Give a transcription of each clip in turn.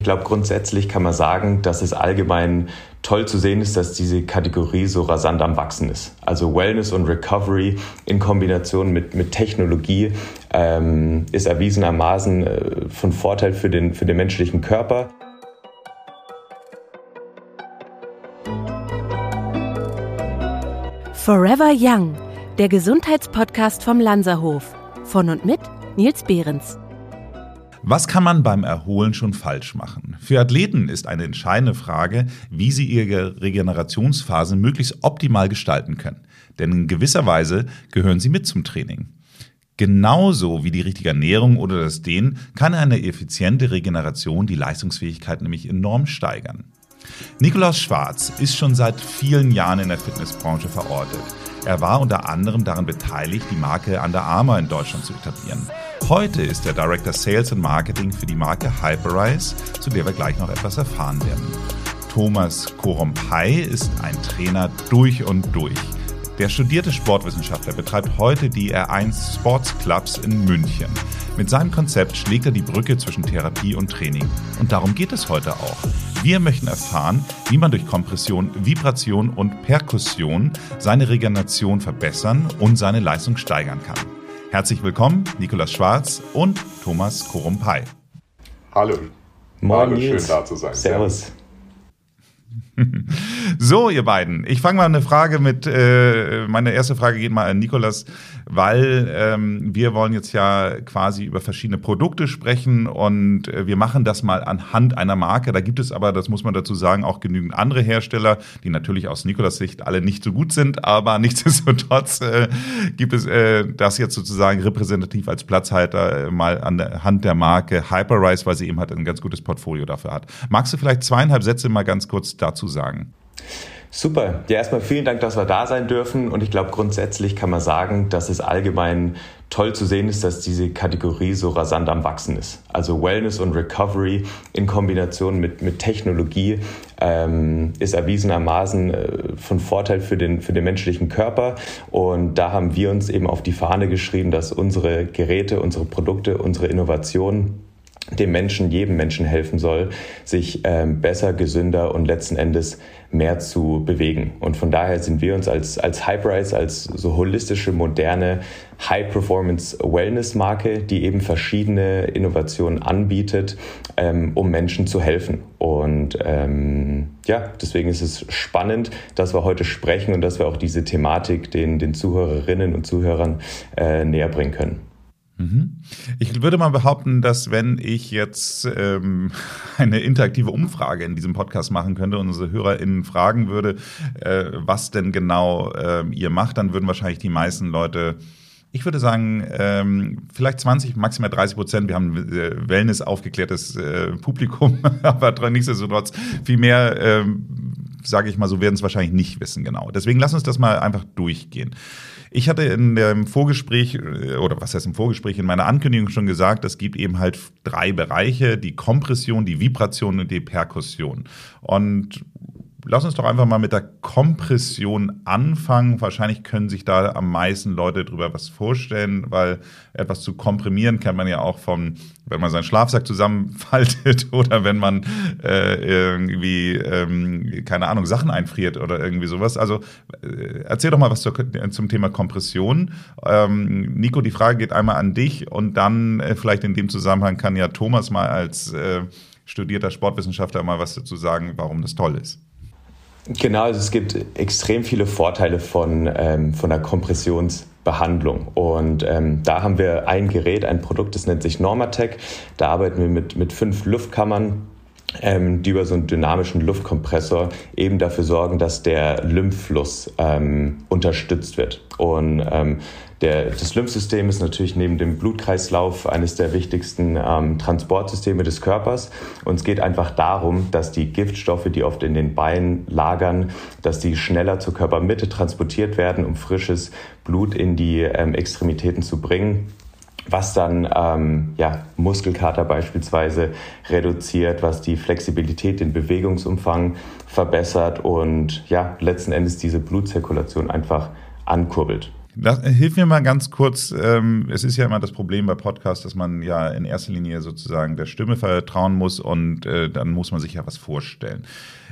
Ich glaube, grundsätzlich kann man sagen, dass es allgemein toll zu sehen ist, dass diese Kategorie so rasant am Wachsen ist. Also Wellness und Recovery in Kombination mit, mit Technologie ähm, ist erwiesenermaßen äh, von Vorteil für den, für den menschlichen Körper. Forever Young, der Gesundheitspodcast vom Lanzerhof. Von und mit Nils Behrens. Was kann man beim Erholen schon falsch machen? Für Athleten ist eine entscheidende Frage, wie sie ihre Regenerationsphase möglichst optimal gestalten können. Denn in gewisser Weise gehören sie mit zum Training. Genauso wie die richtige Ernährung oder das Dehnen kann eine effiziente Regeneration die Leistungsfähigkeit nämlich enorm steigern. Nikolaus Schwarz ist schon seit vielen Jahren in der Fitnessbranche verortet. Er war unter anderem daran beteiligt, die Marke Under Armour in Deutschland zu etablieren. Heute ist er Director Sales and Marketing für die Marke Hyperice, zu der wir gleich noch etwas erfahren werden. Thomas Korompai ist ein Trainer durch und durch. Der studierte Sportwissenschaftler betreibt heute die R1 Sports Clubs in München. Mit seinem Konzept schlägt er die Brücke zwischen Therapie und Training. Und darum geht es heute auch. Wir möchten erfahren, wie man durch Kompression, Vibration und Perkussion seine Regeneration verbessern und seine Leistung steigern kann. Herzlich willkommen, Nikolas Schwarz und Thomas Korumpai. Hallo. Moin, Hallo, schön da zu sein. Servus. So, ihr beiden. Ich fange mal eine Frage mit, äh, meine erste Frage geht mal an Nikolas, weil ähm, wir wollen jetzt ja quasi über verschiedene Produkte sprechen und äh, wir machen das mal anhand einer Marke. Da gibt es aber, das muss man dazu sagen, auch genügend andere Hersteller, die natürlich aus Nikolas Sicht alle nicht so gut sind, aber nichtsdestotrotz äh, gibt es äh, das jetzt sozusagen repräsentativ als Platzhalter äh, mal an der Hand der Marke Hyperrise, weil sie eben halt ein ganz gutes Portfolio dafür hat. Magst du vielleicht zweieinhalb Sätze mal ganz kurz dazu sagen? Super. Ja, erstmal vielen Dank, dass wir da sein dürfen. Und ich glaube, grundsätzlich kann man sagen, dass es allgemein toll zu sehen ist, dass diese Kategorie so rasant am Wachsen ist. Also Wellness und Recovery in Kombination mit, mit Technologie ähm, ist erwiesenermaßen äh, von Vorteil für den, für den menschlichen Körper. Und da haben wir uns eben auf die Fahne geschrieben, dass unsere Geräte, unsere Produkte, unsere Innovationen dem Menschen, jedem Menschen helfen soll, sich ähm, besser, gesünder und letzten Endes mehr zu bewegen. Und von daher sind wir uns als, als Hyperice, als so holistische, moderne High-Performance-Wellness-Marke, die eben verschiedene Innovationen anbietet, ähm, um Menschen zu helfen. Und ähm, ja, deswegen ist es spannend, dass wir heute sprechen und dass wir auch diese Thematik den, den Zuhörerinnen und Zuhörern äh, näher bringen können. Mhm. Ich würde mal behaupten, dass wenn ich jetzt ähm, eine interaktive Umfrage in diesem Podcast machen könnte und unsere HörerInnen fragen würde, äh, was denn genau äh, ihr macht, dann würden wahrscheinlich die meisten Leute ich würde sagen, ähm, vielleicht 20, maximal 30 Prozent. Wir haben ein äh, Wellness aufgeklärtes äh, Publikum, aber nichtsdestotrotz viel mehr, ähm, sage ich mal so, werden es wahrscheinlich nicht wissen genau. Deswegen lass uns das mal einfach durchgehen. Ich hatte in dem Vorgespräch, äh, oder was heißt im Vorgespräch, in meiner Ankündigung schon gesagt, es gibt eben halt drei Bereiche, die Kompression, die Vibration und die Perkussion. Und lass uns doch einfach mal mit der Kompression anfangen. Wahrscheinlich können sich da am meisten Leute drüber was vorstellen, weil etwas zu komprimieren kann man ja auch von, wenn man seinen Schlafsack zusammenfaltet oder wenn man äh, irgendwie, ähm, keine Ahnung, Sachen einfriert oder irgendwie sowas. Also äh, erzähl doch mal was zur, zum Thema Kompression. Ähm, Nico, die Frage geht einmal an dich und dann äh, vielleicht in dem Zusammenhang kann ja Thomas mal als äh, studierter Sportwissenschaftler mal was dazu sagen, warum das toll ist. Genau, also es gibt extrem viele Vorteile von, ähm, von der Kompressionsbehandlung. Und ähm, da haben wir ein Gerät, ein Produkt, das nennt sich Normatec. Da arbeiten wir mit, mit fünf Luftkammern ähm, die über so einen dynamischen Luftkompressor eben dafür sorgen, dass der Lymphfluss ähm, unterstützt wird. Und ähm, der, das Lymphsystem ist natürlich neben dem Blutkreislauf eines der wichtigsten ähm, Transportsysteme des Körpers. Und es geht einfach darum, dass die Giftstoffe, die oft in den Beinen lagern, dass die schneller zur Körpermitte transportiert werden, um frisches Blut in die ähm, Extremitäten zu bringen was dann ähm, ja, Muskelkater beispielsweise reduziert, was die Flexibilität, den Bewegungsumfang verbessert und ja, letzten Endes diese Blutzirkulation einfach ankurbelt. Das, hilf mir mal ganz kurz. Ähm, es ist ja immer das Problem bei Podcasts, dass man ja in erster Linie sozusagen der Stimme vertrauen muss und äh, dann muss man sich ja was vorstellen.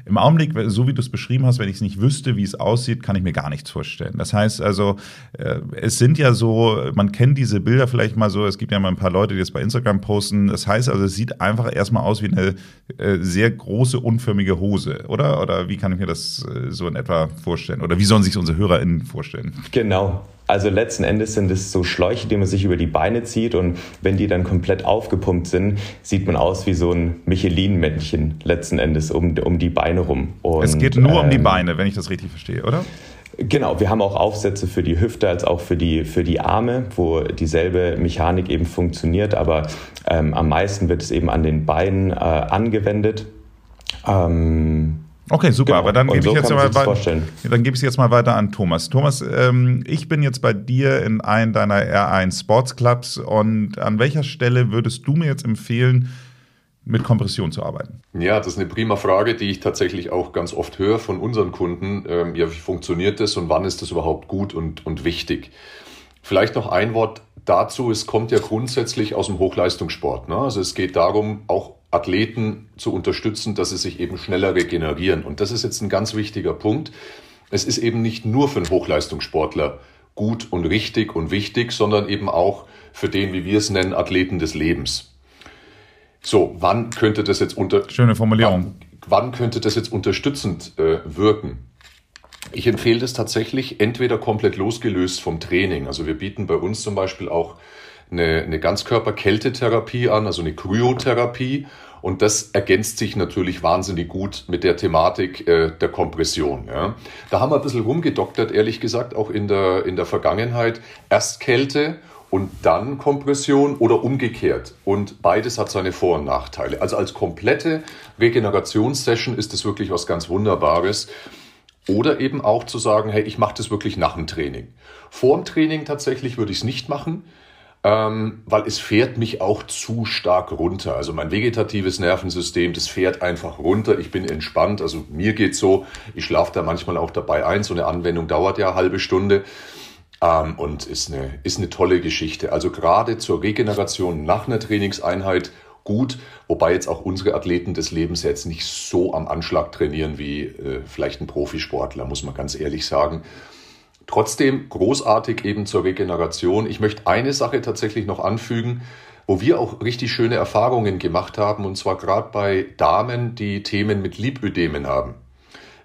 Im Augenblick, so wie du es beschrieben hast, wenn ich es nicht wüsste, wie es aussieht, kann ich mir gar nichts vorstellen. Das heißt also, äh, es sind ja so, man kennt diese Bilder vielleicht mal so, es gibt ja mal ein paar Leute, die das bei Instagram posten. Das heißt also, es sieht einfach erstmal aus wie eine äh, sehr große, unförmige Hose, oder? Oder wie kann ich mir das äh, so in etwa vorstellen? Oder wie sollen sich unsere HörerInnen vorstellen? Genau. Also letzten Endes sind es so Schläuche, die man sich über die Beine zieht und wenn die dann komplett aufgepumpt sind, sieht man aus wie so ein Michelin-Männchen letzten Endes um, um die Beine rum. Und, es geht nur ähm, um die ähm, Beine, wenn ich das richtig verstehe, oder? Genau, wir haben auch Aufsätze für die Hüfte als auch für die, für die Arme, wo dieselbe Mechanik eben funktioniert, aber ähm, am meisten wird es eben an den Beinen äh, angewendet. Ähm, Okay, super. Genau. Aber dann gebe so ich jetzt mal weiter. Dann gebe ich es jetzt mal weiter an Thomas. Thomas, ähm, ich bin jetzt bei dir in einem deiner R1 Sports Clubs und an welcher Stelle würdest du mir jetzt empfehlen, mit Kompression zu arbeiten? Ja, das ist eine prima Frage, die ich tatsächlich auch ganz oft höre von unseren Kunden. Ähm, ja, wie funktioniert das und wann ist das überhaupt gut und, und wichtig? Vielleicht noch ein Wort dazu. Es kommt ja grundsätzlich aus dem Hochleistungssport. Ne? Also es geht darum, auch Athleten zu unterstützen, dass sie sich eben schneller regenerieren. Und das ist jetzt ein ganz wichtiger Punkt. Es ist eben nicht nur für einen Hochleistungssportler gut und richtig und wichtig, sondern eben auch für den, wie wir es nennen, Athleten des Lebens. So, wann könnte das jetzt unter schöne Formulierung? Wann, wann könnte das jetzt unterstützend äh, wirken? Ich empfehle das tatsächlich entweder komplett losgelöst vom Training. Also wir bieten bei uns zum Beispiel auch eine, eine Ganzkörper-Kältetherapie an, also eine Kryotherapie. Und das ergänzt sich natürlich wahnsinnig gut mit der Thematik äh, der Kompression. Ja. Da haben wir ein bisschen rumgedoktert, ehrlich gesagt, auch in der, in der Vergangenheit. Erst Kälte und dann Kompression oder umgekehrt. Und beides hat seine Vor- und Nachteile. Also als komplette Regenerationssession ist es wirklich was ganz Wunderbares. Oder eben auch zu sagen, hey, ich mache das wirklich nach dem Training. Vor dem Training tatsächlich würde ich es nicht machen ähm, weil es fährt mich auch zu stark runter. Also mein vegetatives Nervensystem, das fährt einfach runter. Ich bin entspannt. Also mir geht's so. Ich schlafe da manchmal auch dabei ein. So eine Anwendung dauert ja eine halbe Stunde. Ähm, und ist eine, ist eine tolle Geschichte. Also gerade zur Regeneration nach einer Trainingseinheit gut, wobei jetzt auch unsere Athleten des Lebens jetzt nicht so am Anschlag trainieren wie äh, vielleicht ein Profisportler, muss man ganz ehrlich sagen. Trotzdem großartig eben zur Regeneration. Ich möchte eine Sache tatsächlich noch anfügen, wo wir auch richtig schöne Erfahrungen gemacht haben, und zwar gerade bei Damen, die Themen mit Lipödemen haben.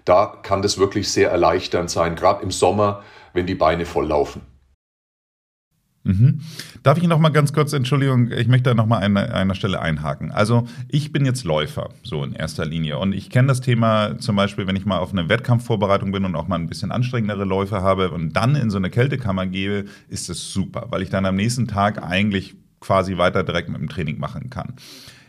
Da kann das wirklich sehr erleichternd sein, gerade im Sommer, wenn die Beine voll laufen. Mhm. Darf ich noch mal ganz kurz, Entschuldigung, ich möchte da noch mal an einer Stelle einhaken. Also ich bin jetzt Läufer, so in erster Linie. Und ich kenne das Thema zum Beispiel, wenn ich mal auf eine Wettkampfvorbereitung bin und auch mal ein bisschen anstrengendere Läufe habe und dann in so eine Kältekammer gehe, ist es super, weil ich dann am nächsten Tag eigentlich quasi weiter direkt mit dem Training machen kann.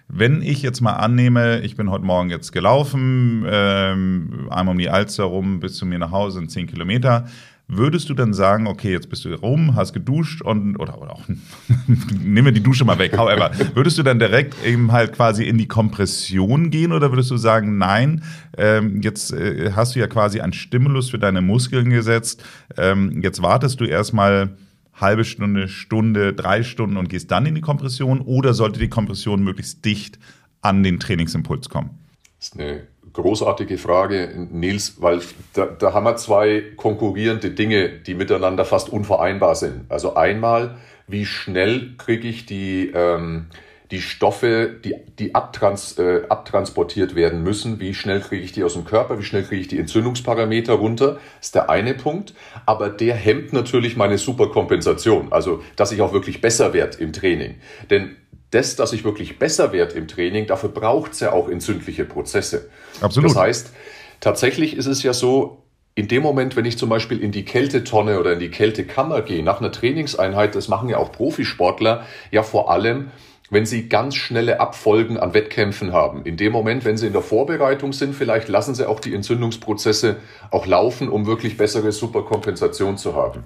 Wenn ich jetzt mal annehme, ich bin heute Morgen jetzt gelaufen, ähm, einmal um die Alster rum bis zu mir nach Hause in 10 Kilometer, Würdest du dann sagen, okay, jetzt bist du rum, hast geduscht und oder, oder auch nehmen wir die Dusche mal weg. However, würdest du dann direkt eben halt quasi in die Kompression gehen oder würdest du sagen, nein, ähm, jetzt äh, hast du ja quasi einen Stimulus für deine Muskeln gesetzt, ähm, jetzt wartest du erstmal halbe Stunde, Stunde, drei Stunden und gehst dann in die Kompression oder sollte die Kompression möglichst dicht an den Trainingsimpuls kommen? Das ist eine großartige Frage, Nils, weil da, da haben wir zwei konkurrierende Dinge, die miteinander fast unvereinbar sind. Also einmal, wie schnell kriege ich die, ähm, die Stoffe, die, die abtrans, äh, abtransportiert werden müssen, wie schnell kriege ich die aus dem Körper, wie schnell kriege ich die Entzündungsparameter runter, ist der eine Punkt. Aber der hemmt natürlich meine Superkompensation, also dass ich auch wirklich besser werde im Training. Denn das, dass ich wirklich besser werde im Training, dafür braucht es ja auch entzündliche Prozesse. Absolut. Das heißt, tatsächlich ist es ja so, in dem Moment, wenn ich zum Beispiel in die Kältetonne oder in die Kältekammer gehe, nach einer Trainingseinheit, das machen ja auch Profisportler, ja vor allem, wenn sie ganz schnelle Abfolgen an Wettkämpfen haben. In dem Moment, wenn sie in der Vorbereitung sind, vielleicht lassen sie auch die Entzündungsprozesse auch laufen, um wirklich bessere Superkompensation zu haben.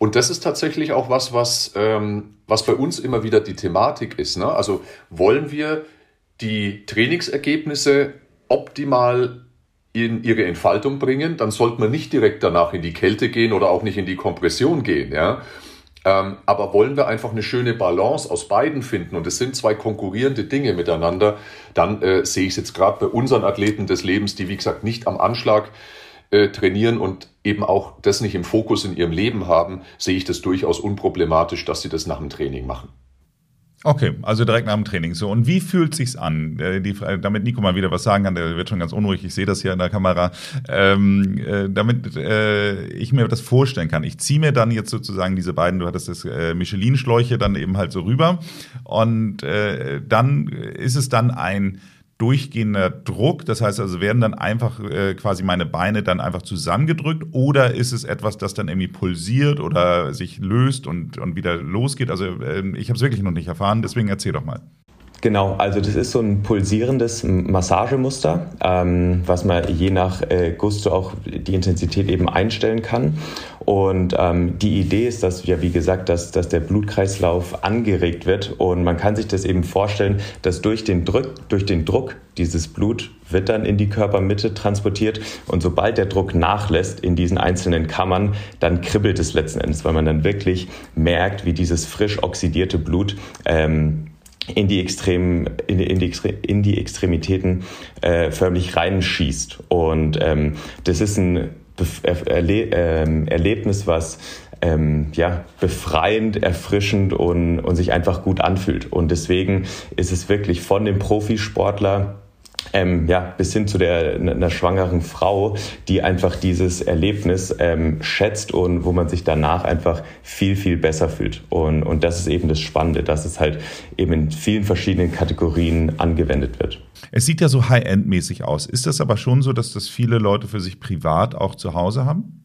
Und das ist tatsächlich auch was, was, ähm, was bei uns immer wieder die Thematik ist. Ne? Also wollen wir die Trainingsergebnisse optimal in ihre Entfaltung bringen, dann sollte man nicht direkt danach in die Kälte gehen oder auch nicht in die Kompression gehen. Ja? Ähm, aber wollen wir einfach eine schöne Balance aus beiden finden und es sind zwei konkurrierende Dinge miteinander, dann äh, sehe ich es jetzt gerade bei unseren Athleten des Lebens, die wie gesagt nicht am Anschlag äh, trainieren und eben auch das nicht im Fokus in ihrem Leben haben, sehe ich das durchaus unproblematisch, dass sie das nach dem Training machen. Okay, also direkt nach dem Training. So, und wie fühlt sich's an? Äh, die, damit Nico mal wieder was sagen kann, der wird schon ganz unruhig. Ich sehe das hier in der Kamera. Ähm, äh, damit äh, ich mir das vorstellen kann. Ich ziehe mir dann jetzt sozusagen diese beiden, du hattest das äh, Michelin-Schläuche dann eben halt so rüber. Und äh, dann ist es dann ein durchgehender Druck? Das heißt also, werden dann einfach äh, quasi meine Beine dann einfach zusammengedrückt oder ist es etwas, das dann irgendwie pulsiert oder sich löst und, und wieder losgeht? Also äh, ich habe es wirklich noch nicht erfahren, deswegen erzähl doch mal. Genau, also das ist so ein pulsierendes Massagemuster, ähm, was man je nach äh, Gusto auch die Intensität eben einstellen kann. Und ähm, die Idee ist, dass ja wie gesagt, dass, dass der Blutkreislauf angeregt wird und man kann sich das eben vorstellen, dass durch den Druck, durch den Druck dieses Blut wird dann in die Körpermitte transportiert und sobald der Druck nachlässt in diesen einzelnen Kammern, dann kribbelt es letzten Endes, weil man dann wirklich merkt, wie dieses frisch oxidierte Blut ähm, in die, Extrem, in die, in die, in die Extremitäten äh, förmlich reinschießt. Und ähm, das ist ein Erle ähm, Erlebnis, was ähm, ja, befreiend, erfrischend und, und sich einfach gut anfühlt. Und deswegen ist es wirklich von dem Profisportler ähm, ja, bis hin zu der einer schwangeren Frau, die einfach dieses Erlebnis ähm, schätzt und wo man sich danach einfach viel, viel besser fühlt. Und, und das ist eben das Spannende, dass es halt eben in vielen verschiedenen Kategorien angewendet wird. Es sieht ja so High-End-mäßig aus. Ist das aber schon so, dass das viele Leute für sich privat auch zu Hause haben?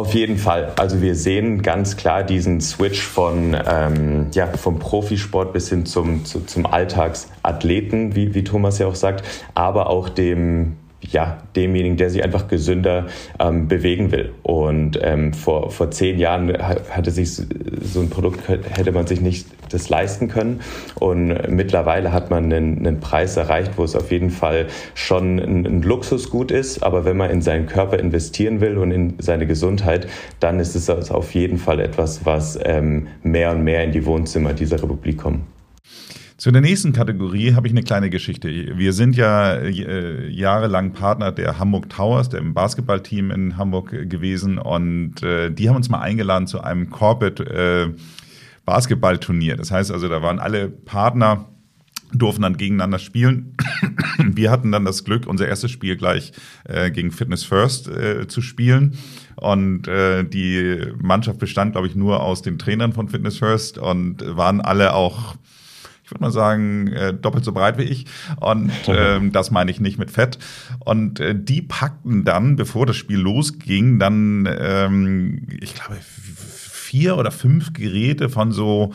Auf jeden Fall. Also wir sehen ganz klar diesen Switch von ähm, ja vom Profisport bis hin zum zu, zum Alltagsathleten, wie, wie Thomas ja auch sagt, aber auch dem ja, demjenigen, der sich einfach gesünder ähm, bewegen will. Und ähm, vor, vor zehn Jahren hatte sich so ein Produkt, hätte man sich nicht das leisten können. Und mittlerweile hat man einen, einen Preis erreicht, wo es auf jeden Fall schon ein, ein Luxusgut ist. Aber wenn man in seinen Körper investieren will und in seine Gesundheit, dann ist es auf jeden Fall etwas, was ähm, mehr und mehr in die Wohnzimmer dieser Republik kommt. Zu der nächsten Kategorie habe ich eine kleine Geschichte. Wir sind ja äh, jahrelang Partner der Hamburg Towers, dem Basketballteam in Hamburg gewesen und äh, die haben uns mal eingeladen zu einem Corporate äh, Basketballturnier. Das heißt also, da waren alle Partner durften dann gegeneinander spielen. Wir hatten dann das Glück, unser erstes Spiel gleich äh, gegen Fitness First äh, zu spielen. Und äh, die Mannschaft bestand, glaube ich, nur aus den Trainern von Fitness First und waren alle auch ich würde mal sagen, äh, doppelt so breit wie ich. Und ähm, das meine ich nicht mit Fett. Und äh, die packten dann, bevor das Spiel losging, dann, ähm, ich glaube, vier oder fünf Geräte von so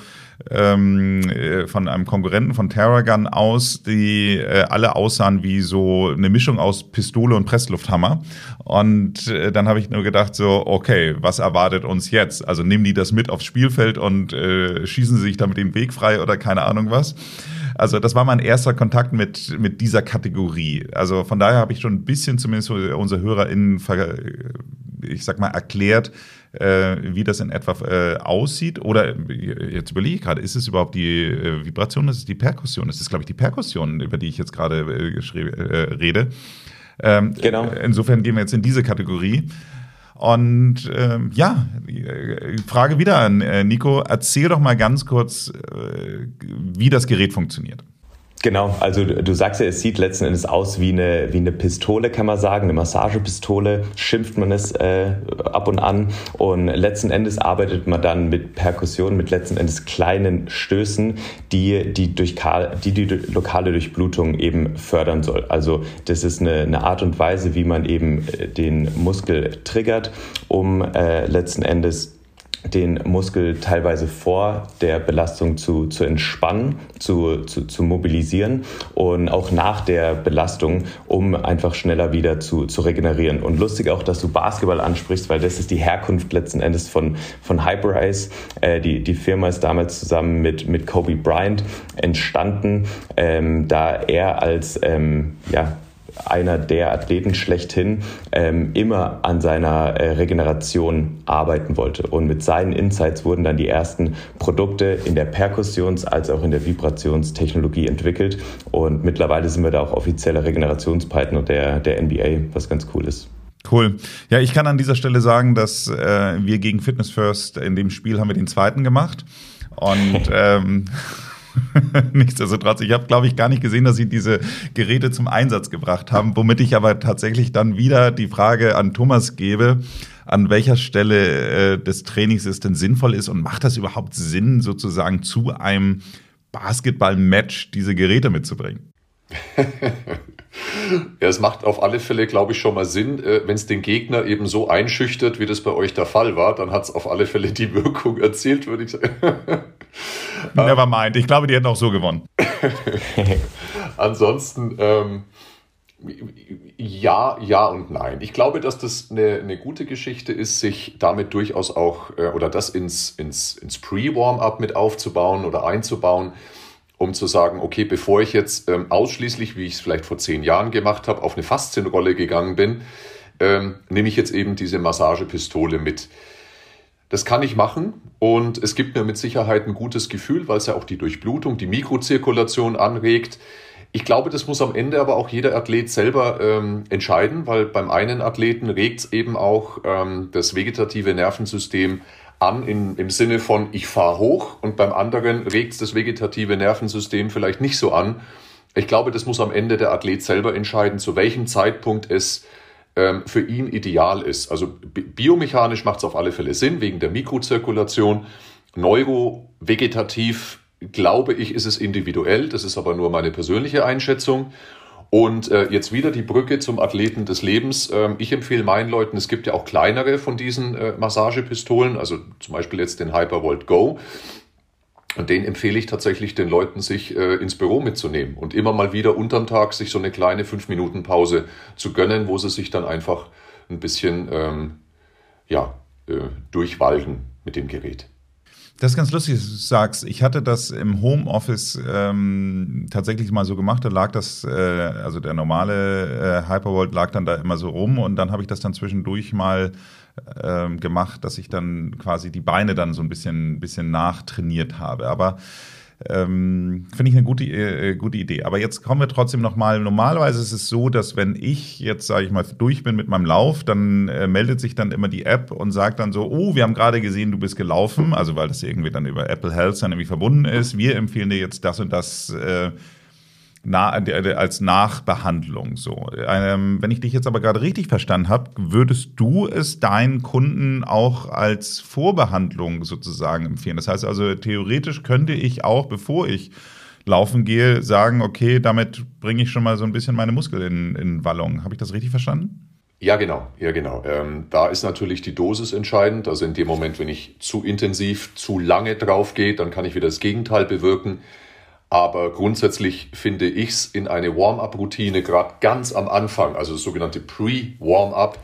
ähm, äh, von einem Konkurrenten von Terragun aus, die äh, alle aussahen wie so eine Mischung aus Pistole und Presslufthammer. Und äh, dann habe ich nur gedacht, so, okay, was erwartet uns jetzt? Also nehmen die das mit aufs Spielfeld und äh, schießen sie sich damit den Weg frei oder keine Ahnung was. Also das war mein erster Kontakt mit, mit dieser Kategorie. Also von daher habe ich schon ein bisschen zumindest unsere HörerInnen, ich sag mal, erklärt, äh, wie das in etwa äh, aussieht. Oder jetzt überlege ich gerade, ist es überhaupt die äh, Vibration, ist es die Perkussion? Das ist, glaube ich, die Perkussion, über die ich jetzt gerade äh, äh, rede. Ähm, genau. Insofern gehen wir jetzt in diese Kategorie. Und ähm, ja, Frage wieder an äh, Nico. Erzähl doch mal ganz kurz, äh, wie das Gerät funktioniert. Genau, also du sagst ja, es sieht letzten Endes aus wie eine, wie eine Pistole, kann man sagen, eine Massagepistole, schimpft man es äh, ab und an. Und letzten Endes arbeitet man dann mit Perkussion, mit letzten Endes kleinen Stößen, die die, durch, die, die lokale Durchblutung eben fördern soll. Also das ist eine, eine Art und Weise, wie man eben äh, den Muskel triggert, um äh, letzten Endes den Muskel teilweise vor der Belastung zu, zu entspannen, zu, zu, zu mobilisieren und auch nach der Belastung, um einfach schneller wieder zu, zu regenerieren. Und lustig auch, dass du Basketball ansprichst, weil das ist die Herkunft letzten Endes von, von Hyperice. Äh, die, die Firma ist damals zusammen mit, mit Kobe Bryant entstanden, ähm, da er als ähm, ja, einer der Athleten schlechthin ähm, immer an seiner äh, Regeneration arbeiten wollte. Und mit seinen Insights wurden dann die ersten Produkte in der Perkussions- als auch in der Vibrationstechnologie entwickelt. Und mittlerweile sind wir da auch offizieller Regenerationspartner der, der NBA, was ganz cool ist. Cool. Ja, ich kann an dieser Stelle sagen, dass äh, wir gegen Fitness First in dem Spiel haben wir den zweiten gemacht. Und ähm, nichtsdestotrotz, ich habe, glaube ich, gar nicht gesehen, dass sie diese Geräte zum Einsatz gebracht haben, womit ich aber tatsächlich dann wieder die Frage an Thomas gebe, an welcher Stelle äh, des Trainings es denn sinnvoll ist und macht das überhaupt Sinn, sozusagen zu einem Basketball-Match diese Geräte mitzubringen? Ja, es macht auf alle Fälle, glaube ich, schon mal Sinn. Äh, Wenn es den Gegner eben so einschüchtert, wie das bei euch der Fall war, dann hat es auf alle Fälle die Wirkung erzielt, würde ich sagen. Never mind. Ich glaube, die hätten auch so gewonnen. Ansonsten, ähm, ja, ja und nein. Ich glaube, dass das eine, eine gute Geschichte ist, sich damit durchaus auch äh, oder das ins, ins, ins Pre-Warm-up mit aufzubauen oder einzubauen um zu sagen, okay, bevor ich jetzt ähm, ausschließlich, wie ich es vielleicht vor zehn Jahren gemacht habe, auf eine Faszienrolle gegangen bin, ähm, nehme ich jetzt eben diese Massagepistole mit. Das kann ich machen und es gibt mir mit Sicherheit ein gutes Gefühl, weil es ja auch die Durchblutung, die Mikrozirkulation anregt. Ich glaube, das muss am Ende aber auch jeder Athlet selber ähm, entscheiden, weil beim einen Athleten regt es eben auch ähm, das vegetative Nervensystem an in, im Sinne von ich fahre hoch und beim anderen regt das vegetative Nervensystem vielleicht nicht so an. Ich glaube, das muss am Ende der Athlet selber entscheiden, zu welchem Zeitpunkt es ähm, für ihn ideal ist. Also biomechanisch macht es auf alle Fälle Sinn, wegen der Mikrozirkulation. Neurovegetativ, glaube ich, ist es individuell. Das ist aber nur meine persönliche Einschätzung. Und äh, jetzt wieder die Brücke zum Athleten des Lebens. Ähm, ich empfehle meinen Leuten, es gibt ja auch kleinere von diesen äh, Massagepistolen, also zum Beispiel jetzt den Hypervolt Go. Und den empfehle ich tatsächlich den Leuten, sich äh, ins Büro mitzunehmen und immer mal wieder unterm Tag sich so eine kleine 5-Minuten-Pause zu gönnen, wo sie sich dann einfach ein bisschen ähm, ja, äh, durchwalgen mit dem Gerät. Das ist ganz lustig, dass du sagst. Ich hatte das im Homeoffice ähm, tatsächlich mal so gemacht. Da lag das, äh, also der normale äh, Hypervolt lag dann da immer so rum und dann habe ich das dann zwischendurch mal äh, gemacht, dass ich dann quasi die Beine dann so ein bisschen, bisschen nachtrainiert habe. Aber ähm, Finde ich eine gute, äh, gute Idee. Aber jetzt kommen wir trotzdem nochmal. Normalerweise ist es so, dass wenn ich jetzt, sage ich mal, durch bin mit meinem Lauf, dann äh, meldet sich dann immer die App und sagt dann so, oh, wir haben gerade gesehen, du bist gelaufen. Also weil das irgendwie dann über Apple Health dann irgendwie verbunden ist. Wir empfehlen dir jetzt das und das äh, na, als Nachbehandlung. So, ähm, wenn ich dich jetzt aber gerade richtig verstanden habe, würdest du es deinen Kunden auch als Vorbehandlung sozusagen empfehlen? Das heißt also, theoretisch könnte ich auch, bevor ich laufen gehe, sagen, okay, damit bringe ich schon mal so ein bisschen meine Muskeln in, in Wallung. Habe ich das richtig verstanden? Ja, genau, ja, genau. Ähm, da ist natürlich die Dosis entscheidend. Also in dem Moment, wenn ich zu intensiv, zu lange drauf gehe, dann kann ich wieder das Gegenteil bewirken. Aber grundsätzlich finde ich es in eine Warm-up-Routine, gerade ganz am Anfang, also das sogenannte Pre-Warm-up,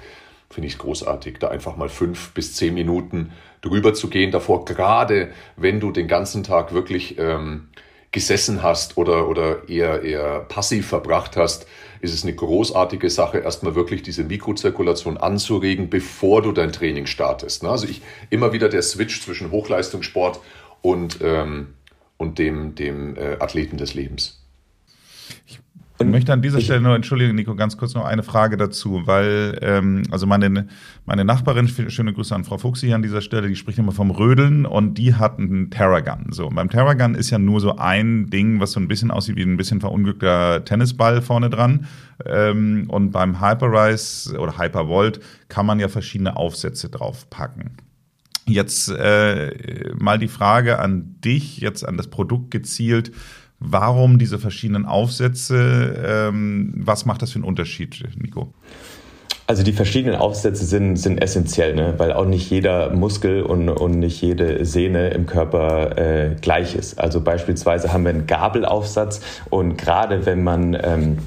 finde ich es großartig, da einfach mal fünf bis zehn Minuten drüber zu gehen. Davor, gerade wenn du den ganzen Tag wirklich ähm, gesessen hast oder, oder eher, eher passiv verbracht hast, ist es eine großartige Sache, erstmal wirklich diese Mikrozirkulation anzuregen, bevor du dein Training startest. Ne? Also ich immer wieder der Switch zwischen Hochleistungssport und ähm, und dem, dem äh, Athleten des Lebens. Ich möchte an dieser Stelle nur, entschuldigen, Nico, ganz kurz noch eine Frage dazu, weil, ähm, also meine, meine Nachbarin, schöne Grüße an Frau Fuchs hier an dieser Stelle, die spricht immer vom Rödeln und die hat einen Terragun. So, beim Terragun ist ja nur so ein Ding, was so ein bisschen aussieht wie ein bisschen verunglückter Tennisball vorne dran. Ähm, und beim Hyperrise oder Hypervolt kann man ja verschiedene Aufsätze draufpacken. Jetzt äh, mal die Frage an dich, jetzt an das Produkt gezielt. Warum diese verschiedenen Aufsätze? Ähm, was macht das für einen Unterschied, Nico? Also die verschiedenen Aufsätze sind, sind essentiell, ne? weil auch nicht jeder Muskel und, und nicht jede Sehne im Körper äh, gleich ist. Also beispielsweise haben wir einen Gabelaufsatz und gerade wenn man ähm,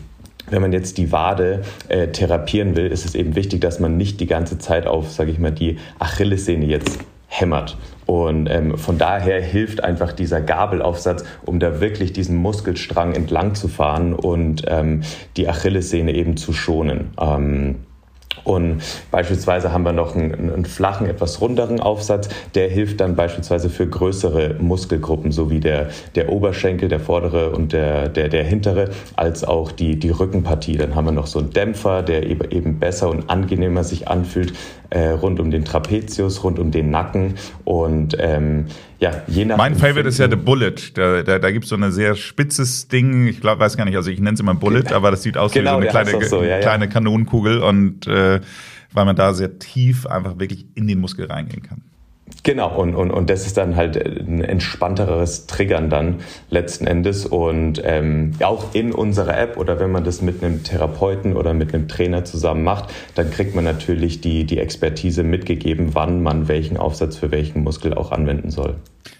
wenn man jetzt die Wade äh, therapieren will, ist es eben wichtig, dass man nicht die ganze Zeit auf, sage ich mal, die Achillessehne jetzt hämmert. Und ähm, von daher hilft einfach dieser Gabelaufsatz, um da wirklich diesen Muskelstrang entlang zu fahren und ähm, die Achillessehne eben zu schonen. Ähm, und beispielsweise haben wir noch einen, einen, flachen, etwas runderen Aufsatz. Der hilft dann beispielsweise für größere Muskelgruppen, so wie der, der Oberschenkel, der vordere und der, der, der hintere, als auch die, die Rückenpartie. Dann haben wir noch so einen Dämpfer, der eben besser und angenehmer sich anfühlt, äh, rund um den Trapezius, rund um den Nacken. Und ähm, ja, je nach. Mein Favorite ist ja The Bullet. Da, da, da gibt es so ein sehr spitzes Ding. Ich glaube, weiß gar nicht, also ich nenne es immer Bullet, aber das sieht aus genau, wie so eine kleine, so, ja, kleine. Kanonenkugel und äh, weil man da sehr tief einfach wirklich in den Muskel reingehen kann. Genau, und, und, und das ist dann halt ein entspannteres Triggern dann letzten Endes. Und ähm, auch in unserer App oder wenn man das mit einem Therapeuten oder mit einem Trainer zusammen macht, dann kriegt man natürlich die, die Expertise mitgegeben, wann man welchen Aufsatz für welchen Muskel auch anwenden soll.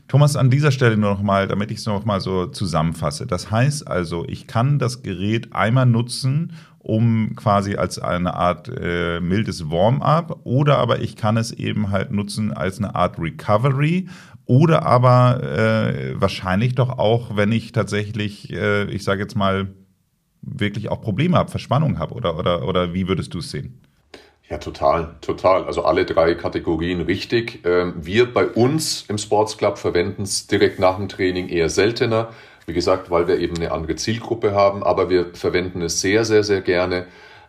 Thomas, an dieser Stelle nur noch mal, damit ich es noch mal so zusammenfasse. Das heißt also, ich kann das Gerät einmal nutzen, um quasi als eine Art äh, mildes Warm-up oder aber ich kann es eben halt nutzen als eine Art Recovery oder aber äh, wahrscheinlich doch auch, wenn ich tatsächlich, äh, ich sage jetzt mal, wirklich auch Probleme habe, Verspannung habe oder, oder, oder wie würdest du es sehen? Ja, total, total. Also alle drei Kategorien richtig. Ähm, wir bei uns im Sports Club verwenden es direkt nach dem Training eher seltener. Wie gesagt, weil wir eben eine andere Zielgruppe haben, aber wir verwenden es sehr, sehr, sehr gerne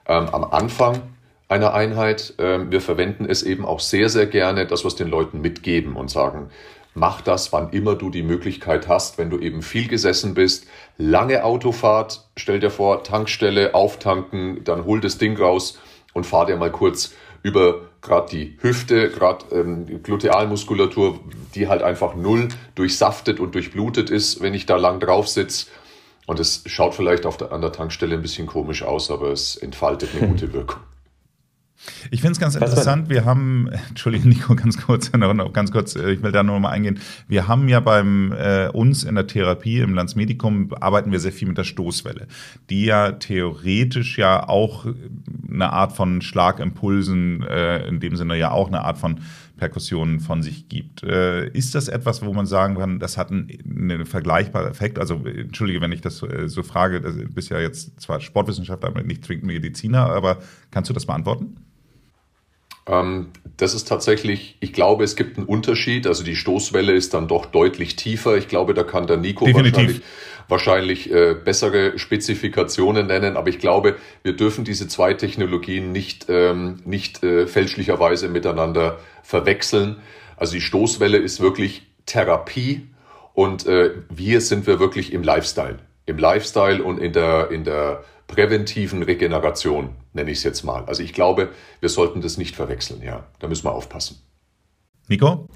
ähm, am Anfang einer Einheit. Ähm, wir verwenden es eben auch sehr, sehr gerne, das, was den Leuten mitgeben und sagen, mach das, wann immer du die Möglichkeit hast, wenn du eben viel gesessen bist, lange Autofahrt, stell dir vor, Tankstelle, auftanken, dann hol das Ding raus und fahr dir mal kurz über gerade die Hüfte, gerade ähm, Glutealmuskulatur, die halt einfach null durchsaftet und durchblutet ist, wenn ich da lang drauf sitze. Und es schaut vielleicht auf der, an der Tankstelle ein bisschen komisch aus, aber es entfaltet eine gute Wirkung. Ich finde es ganz interessant. Wir haben, Entschuldigung, Nico, ganz kurz, noch ganz kurz, äh, ich will da nur mal eingehen. Wir haben ja beim äh, uns in der Therapie im Landsmedikum arbeiten wir sehr viel mit der Stoßwelle, die ja theoretisch ja auch eine Art von Schlagimpulsen, äh, in dem Sinne ja auch eine Art von Perkussionen von sich gibt. Äh, ist das etwas, wo man sagen kann, das hat einen, einen vergleichbaren Effekt? Also entschuldige, wenn ich das so, äh, so frage, du bist ja jetzt zwar Sportwissenschaftler, aber nicht zwingend Mediziner, aber kannst du das beantworten? Ähm, das ist tatsächlich, ich glaube, es gibt einen Unterschied. Also die Stoßwelle ist dann doch deutlich tiefer. Ich glaube, da kann der Nico Definitiv. wahrscheinlich, wahrscheinlich äh, bessere Spezifikationen nennen. Aber ich glaube, wir dürfen diese zwei Technologien nicht, ähm, nicht äh, fälschlicherweise miteinander verwechseln. Also die Stoßwelle ist wirklich Therapie und äh, wir sind wir wirklich im Lifestyle. Im Lifestyle und in der, in der präventiven Regeneration, nenne ich es jetzt mal. Also ich glaube, wir sollten das nicht verwechseln, ja. Da müssen wir aufpassen. Nico?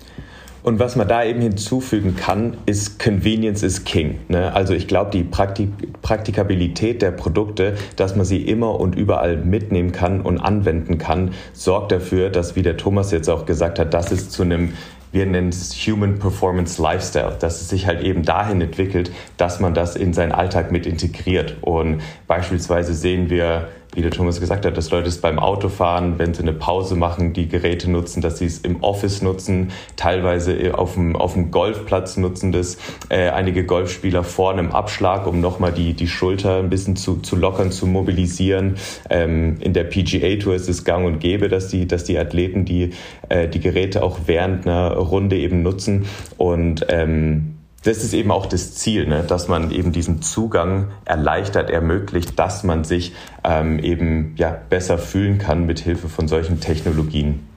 Und was man da eben hinzufügen kann, ist Convenience is King. Ne? Also ich glaube, die Praktik Praktikabilität der Produkte, dass man sie immer und überall mitnehmen kann und anwenden kann, sorgt dafür, dass, wie der Thomas jetzt auch gesagt hat, dass es zu einem wir nennen es Human Performance Lifestyle, dass es sich halt eben dahin entwickelt, dass man das in seinen Alltag mit integriert. Und beispielsweise sehen wir wie der Thomas gesagt hat, dass Leute es beim Autofahren, wenn sie eine Pause machen, die Geräte nutzen, dass sie es im Office nutzen, teilweise auf dem, auf dem Golfplatz nutzen das äh, einige Golfspieler vor einem Abschlag, um nochmal die, die Schulter ein bisschen zu, zu lockern, zu mobilisieren. Ähm, in der PGA Tour ist es gang und gäbe, dass die, dass die Athleten die, äh, die Geräte auch während einer Runde eben nutzen und ähm, das ist eben auch das Ziel, ne? dass man eben diesen Zugang erleichtert, ermöglicht, dass man sich ähm, eben ja, besser fühlen kann mit Hilfe von solchen Technologien.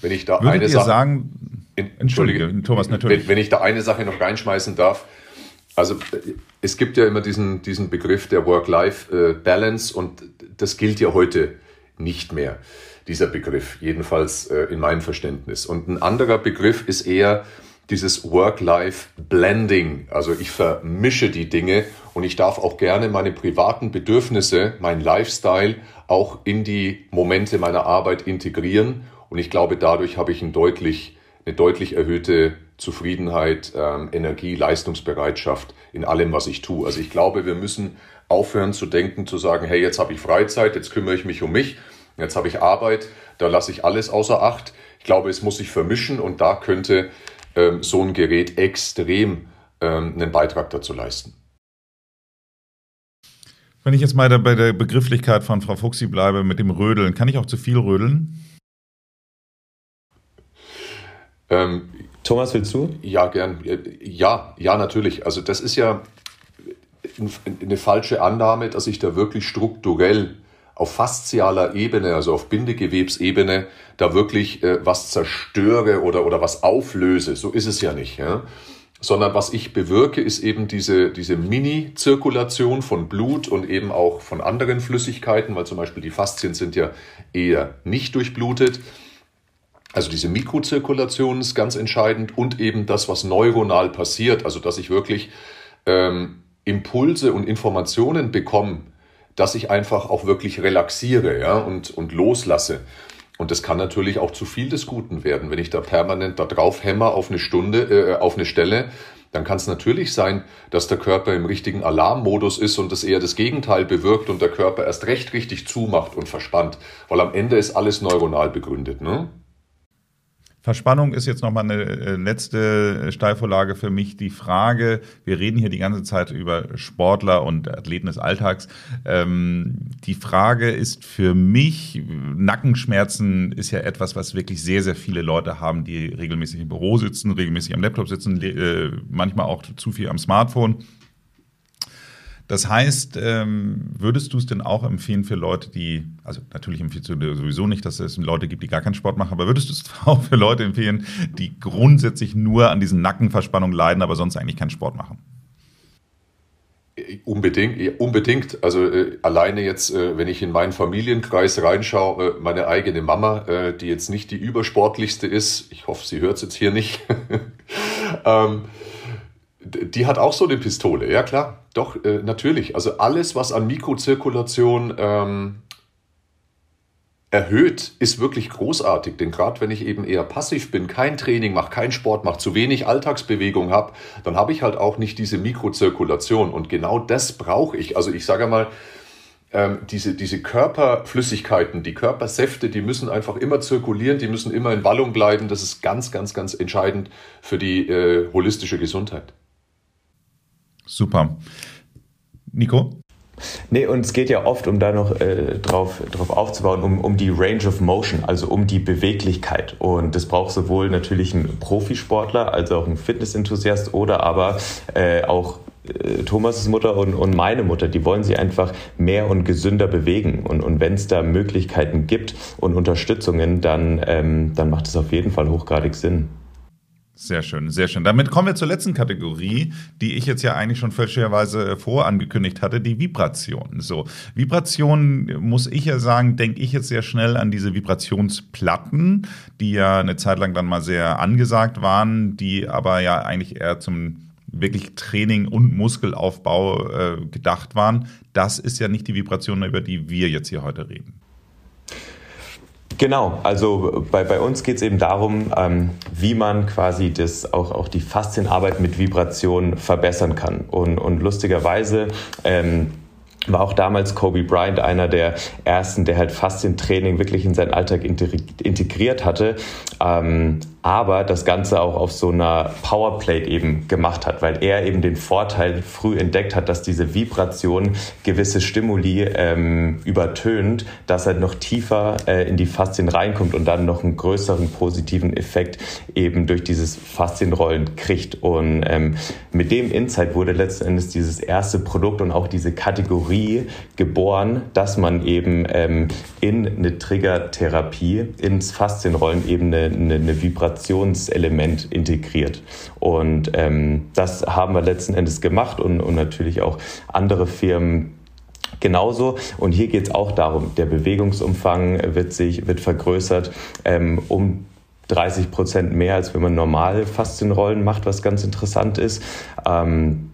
Wenn ich da Würdet eine Sache, sagen, Entschuldige, Thomas, natürlich. Wenn, wenn, ich da eine Sache noch reinschmeißen darf, also es gibt ja immer diesen, diesen Begriff der Work-Life-Balance und das gilt ja heute nicht mehr, dieser Begriff, jedenfalls äh, in meinem Verständnis. Und ein anderer Begriff ist eher dieses Work-Life-Blending. Also ich vermische die Dinge und ich darf auch gerne meine privaten Bedürfnisse, mein Lifestyle auch in die Momente meiner Arbeit integrieren. Und ich glaube, dadurch habe ich ein deutlich, eine deutlich erhöhte Zufriedenheit, ähm, Energie, Leistungsbereitschaft in allem, was ich tue. Also ich glaube, wir müssen aufhören zu denken, zu sagen, hey, jetzt habe ich Freizeit, jetzt kümmere ich mich um mich, jetzt habe ich Arbeit, da lasse ich alles außer Acht. Ich glaube, es muss sich vermischen und da könnte ähm, so ein Gerät extrem ähm, einen Beitrag dazu leisten. Wenn ich jetzt mal bei der Begrifflichkeit von Frau Fuchsi bleibe mit dem Rödeln, kann ich auch zu viel rödeln? Ähm, Thomas, willst du? Ja, gern. Ja, ja, natürlich. Also das ist ja eine falsche Annahme, dass ich da wirklich strukturell auf faszialer Ebene, also auf Bindegewebsebene, da wirklich äh, was zerstöre oder, oder was auflöse. So ist es ja nicht. Ja? Sondern was ich bewirke, ist eben diese, diese Mini-Zirkulation von Blut und eben auch von anderen Flüssigkeiten, weil zum Beispiel die Faszien sind ja eher nicht durchblutet. Also diese Mikrozirkulation ist ganz entscheidend und eben das, was neuronal passiert, also dass ich wirklich ähm, Impulse und Informationen bekomme, dass ich einfach auch wirklich relaxiere ja, und, und loslasse. Und das kann natürlich auch zu viel des Guten werden. Wenn ich da permanent da drauf hämmer auf eine Stunde, äh, auf eine Stelle, dann kann es natürlich sein, dass der Körper im richtigen Alarmmodus ist und das eher das Gegenteil bewirkt und der Körper erst recht richtig zumacht und verspannt. Weil am Ende ist alles neuronal begründet. Ne? Verspannung ist jetzt nochmal eine äh, letzte Steilvorlage für mich. Die Frage, wir reden hier die ganze Zeit über Sportler und Athleten des Alltags. Ähm, die Frage ist für mich, Nackenschmerzen ist ja etwas, was wirklich sehr, sehr viele Leute haben, die regelmäßig im Büro sitzen, regelmäßig am Laptop sitzen, äh, manchmal auch zu viel am Smartphone. Das heißt, ähm, würdest du es denn auch empfehlen für Leute, die, also natürlich empfiehlst du sowieso nicht, dass es Leute gibt, die gar keinen Sport machen, aber würdest du es auch für Leute empfehlen, die grundsätzlich nur an diesen Nackenverspannungen leiden, aber sonst eigentlich keinen Sport machen? Unbedingt, unbedingt. Also äh, alleine jetzt, äh, wenn ich in meinen Familienkreis reinschaue, äh, meine eigene Mama, äh, die jetzt nicht die übersportlichste ist, ich hoffe, sie hört es jetzt hier nicht, ähm, die hat auch so eine Pistole, ja klar, doch, äh, natürlich. Also alles, was an Mikrozirkulation ähm, erhöht, ist wirklich großartig. Denn gerade wenn ich eben eher passiv bin, kein Training mache, kein Sport mache, zu wenig Alltagsbewegung habe, dann habe ich halt auch nicht diese Mikrozirkulation. Und genau das brauche ich. Also ich sage mal, ähm, diese, diese Körperflüssigkeiten, die Körpersäfte, die müssen einfach immer zirkulieren, die müssen immer in Wallung bleiben. Das ist ganz, ganz, ganz entscheidend für die äh, holistische Gesundheit. Super. Nico? Nee, und es geht ja oft, um da noch äh, drauf, drauf aufzubauen, um, um die Range of Motion, also um die Beweglichkeit. Und das braucht sowohl natürlich ein Profisportler als auch ein Fitnessenthusiast oder aber äh, auch äh, Thomas' Mutter und, und meine Mutter, die wollen sie einfach mehr und gesünder bewegen. Und, und wenn es da Möglichkeiten gibt und Unterstützungen, dann, ähm, dann macht es auf jeden Fall hochgradig Sinn. Sehr schön, sehr schön. Damit kommen wir zur letzten Kategorie, die ich jetzt ja eigentlich schon fälschlicherweise vorangekündigt hatte, die Vibration. So, Vibration muss ich ja sagen, denke ich jetzt sehr schnell an diese Vibrationsplatten, die ja eine Zeit lang dann mal sehr angesagt waren, die aber ja eigentlich eher zum wirklich Training und Muskelaufbau äh, gedacht waren. Das ist ja nicht die Vibration, über die wir jetzt hier heute reden. Genau, also bei, bei uns geht es eben darum, ähm, wie man quasi das auch, auch die Faszienarbeit mit Vibration verbessern kann. Und, und lustigerweise ähm, war auch damals Kobe Bryant einer der ersten, der halt Faszientraining wirklich in seinen Alltag integriert hatte. Ähm, aber das Ganze auch auf so einer Powerplate eben gemacht hat, weil er eben den Vorteil früh entdeckt hat, dass diese Vibration gewisse Stimuli ähm, übertönt, dass er noch tiefer äh, in die Faszien reinkommt und dann noch einen größeren positiven Effekt eben durch dieses Faszienrollen kriegt. Und ähm, mit dem Insight wurde letzten Endes dieses erste Produkt und auch diese Kategorie geboren, dass man eben ähm, in eine Triggertherapie, ins Faszienrollen eben eine, eine, eine Vibration Vibrationselement integriert. Und ähm, das haben wir letzten Endes gemacht und, und natürlich auch andere Firmen genauso. Und hier geht es auch darum, der Bewegungsumfang wird sich, wird vergrößert ähm, um 30 Prozent mehr, als wenn man normal Faszienrollen macht, was ganz interessant ist. Ähm,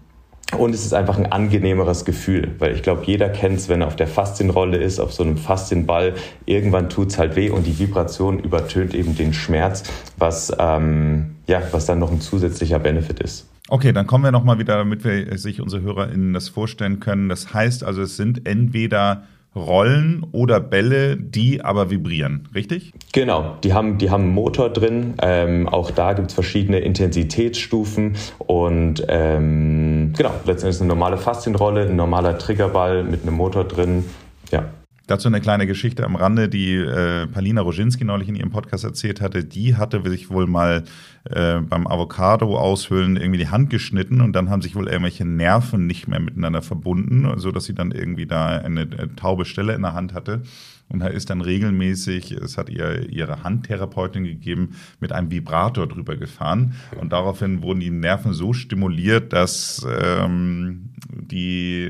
und es ist einfach ein angenehmeres Gefühl, weil ich glaube, jeder kennt es, wenn er auf der Faszienrolle ist, auf so einem Faszienball, irgendwann tut es halt weh und die Vibration übertönt eben den Schmerz, was, ähm, ja, was dann noch ein zusätzlicher Benefit ist. Okay, dann kommen wir nochmal wieder, damit wir sich unsere HörerInnen das vorstellen können. Das heißt also, es sind entweder Rollen oder Bälle, die aber vibrieren, richtig? Genau, die haben, die haben einen Motor drin. Ähm, auch da gibt es verschiedene Intensitätsstufen und ähm, genau, letztendlich eine normale Faszienrolle, ein normaler Triggerball mit einem Motor drin. Ja. Dazu eine kleine Geschichte am Rande, die äh, Palina Roginski neulich in ihrem Podcast erzählt hatte. Die hatte sich wohl mal äh, beim Avocado aushöhlen irgendwie die Hand geschnitten und dann haben sich wohl irgendwelche Nerven nicht mehr miteinander verbunden, so dass sie dann irgendwie da eine, äh, taube Stelle in der Hand hatte und da ist dann regelmäßig, es hat ihr ihre Handtherapeutin gegeben, mit einem Vibrator drüber gefahren und daraufhin wurden die Nerven so stimuliert, dass ähm, die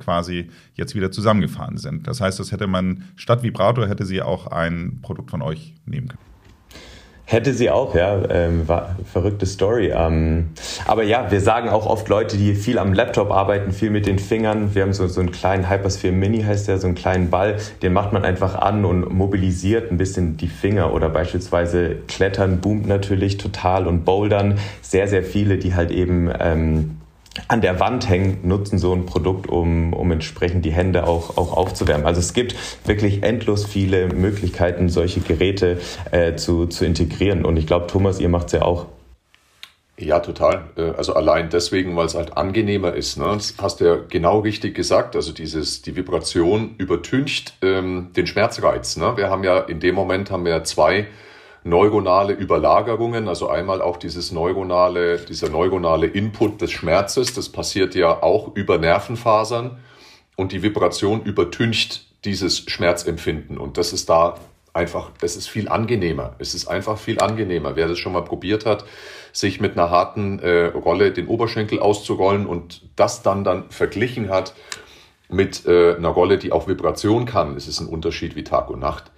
quasi jetzt wieder zusammengefahren sind. Das heißt, das hätte man statt Vibrator hätte sie auch ein Produkt von euch nehmen können. Hätte sie auch, ja. Ähm, war verrückte Story. Ähm, aber ja, wir sagen auch oft Leute, die viel am Laptop arbeiten, viel mit den Fingern. Wir haben so, so einen kleinen Hypersphere Mini, heißt der, so einen kleinen Ball. Den macht man einfach an und mobilisiert ein bisschen die Finger. Oder beispielsweise Klettern boomt natürlich total und Bouldern. Sehr, sehr viele, die halt eben ähm, an der Wand hängen, nutzen so ein Produkt, um, um entsprechend die Hände auch, auch aufzuwärmen. Also es gibt wirklich endlos viele Möglichkeiten, solche Geräte äh, zu, zu integrieren. Und ich glaube, Thomas, ihr macht es ja auch. Ja, total. Äh, also allein deswegen, weil es halt angenehmer ist. Ne? Das hast du ja genau richtig gesagt. Also dieses, die Vibration übertüncht ähm, den Schmerzreiz. Ne? Wir haben ja in dem Moment haben wir zwei neuronale Überlagerungen, also einmal auch dieses neuronale, dieser neuronale Input des Schmerzes, das passiert ja auch über Nervenfasern und die Vibration übertüncht dieses Schmerzempfinden und das ist da einfach, es ist viel angenehmer. Es ist einfach viel angenehmer. Wer das schon mal probiert hat, sich mit einer harten äh, Rolle den Oberschenkel auszurollen und das dann dann verglichen hat mit äh, einer Rolle, die auch Vibration kann, es ist ein Unterschied wie Tag und Nacht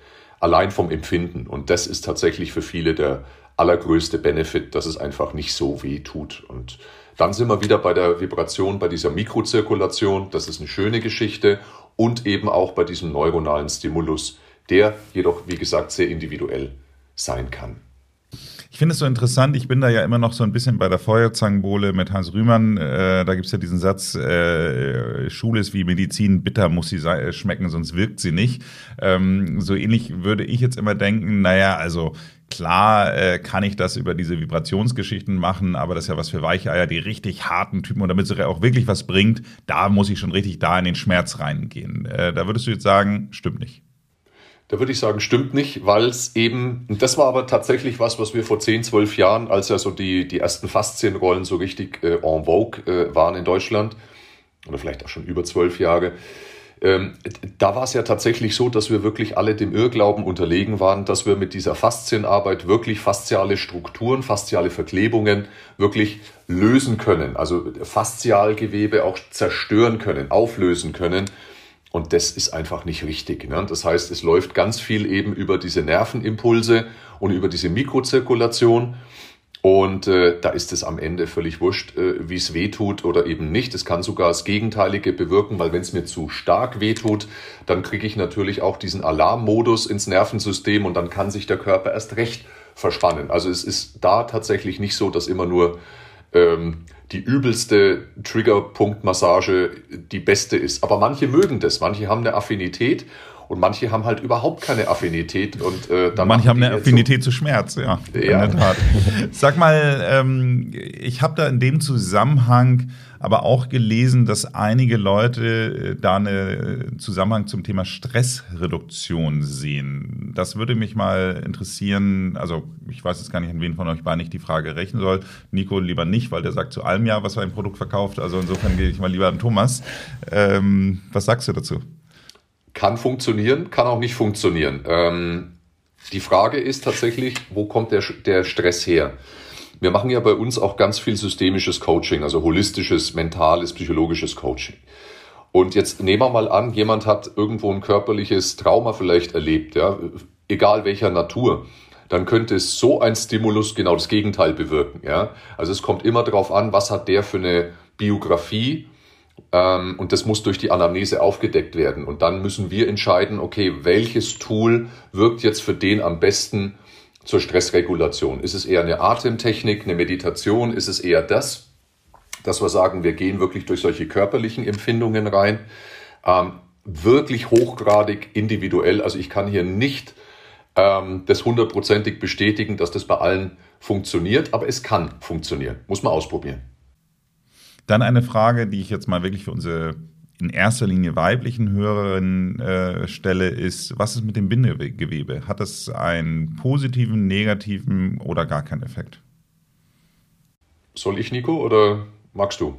allein vom Empfinden. Und das ist tatsächlich für viele der allergrößte Benefit, dass es einfach nicht so weh tut. Und dann sind wir wieder bei der Vibration, bei dieser Mikrozirkulation. Das ist eine schöne Geschichte. Und eben auch bei diesem neuronalen Stimulus, der jedoch, wie gesagt, sehr individuell sein kann. Ich finde es so interessant, ich bin da ja immer noch so ein bisschen bei der Feuerzangenbowle mit Hans Rühmann. Äh, da gibt es ja diesen Satz, äh, Schule ist wie Medizin, bitter muss sie äh, schmecken, sonst wirkt sie nicht. Ähm, so ähnlich würde ich jetzt immer denken, naja, also Klar äh, kann ich das über diese Vibrationsgeschichten machen, aber das ist ja was für Weicheier, die richtig harten Typen. Und damit es auch wirklich was bringt, da muss ich schon richtig da in den Schmerz reingehen. Äh, da würdest du jetzt sagen, stimmt nicht. Da würde ich sagen, stimmt nicht, weil es eben, und das war aber tatsächlich was, was wir vor 10, 12 Jahren, als ja so die, die ersten Faszienrollen so richtig äh, en vogue äh, waren in Deutschland, oder vielleicht auch schon über zwölf Jahre, ähm, da war es ja tatsächlich so, dass wir wirklich alle dem Irrglauben unterlegen waren, dass wir mit dieser Faszienarbeit wirklich fasziale Strukturen, fasziale Verklebungen wirklich lösen können, also Faszialgewebe auch zerstören können, auflösen können. Und das ist einfach nicht richtig. Ne? Das heißt, es läuft ganz viel eben über diese Nervenimpulse und über diese Mikrozirkulation. Und äh, da ist es am Ende völlig wurscht, äh, wie es weh tut oder eben nicht. Es kann sogar das Gegenteilige bewirken, weil wenn es mir zu stark weh tut, dann kriege ich natürlich auch diesen Alarmmodus ins Nervensystem und dann kann sich der Körper erst recht verspannen. Also es ist da tatsächlich nicht so, dass immer nur ähm, die übelste Triggerpunktmassage die beste ist. Aber manche mögen das, manche haben eine Affinität und manche haben halt überhaupt keine Affinität. Und, äh, dann manche haben eine Affinität so, zu Schmerz, ja. ja. In der Tat. Sag mal, ähm, ich habe da in dem Zusammenhang aber auch gelesen, dass einige Leute äh, da einen Zusammenhang zum Thema Stressreduktion sehen. Das würde mich mal interessieren. Also ich weiß jetzt gar nicht, an wen von euch beiden ich die Frage rechnen soll. Nico lieber nicht, weil der sagt zu allem ja, was er ein Produkt verkauft. Also insofern gehe ich mal lieber an Thomas. Ähm, was sagst du dazu? Kann funktionieren, kann auch nicht funktionieren. Ähm, die Frage ist tatsächlich, wo kommt der, der Stress her? Wir machen ja bei uns auch ganz viel systemisches Coaching, also holistisches, mentales, psychologisches Coaching. Und jetzt nehmen wir mal an, jemand hat irgendwo ein körperliches Trauma vielleicht erlebt, ja, egal welcher Natur, dann könnte es so ein Stimulus genau das Gegenteil bewirken, ja. Also es kommt immer darauf an, was hat der für eine Biografie, ähm, und das muss durch die Anamnese aufgedeckt werden. Und dann müssen wir entscheiden, okay, welches Tool wirkt jetzt für den am besten zur Stressregulation? Ist es eher eine Atemtechnik, eine Meditation? Ist es eher das, dass wir sagen, wir gehen wirklich durch solche körperlichen Empfindungen rein? Ähm, wirklich hochgradig individuell. Also ich kann hier nicht ähm, das hundertprozentig bestätigen, dass das bei allen funktioniert, aber es kann funktionieren. Muss man ausprobieren. Dann eine Frage, die ich jetzt mal wirklich für unsere in erster Linie weiblichen Hörerinnen äh, stelle, ist, was ist mit dem Bindegewebe? Hat das einen positiven, negativen oder gar keinen Effekt? Soll ich, Nico, oder magst du?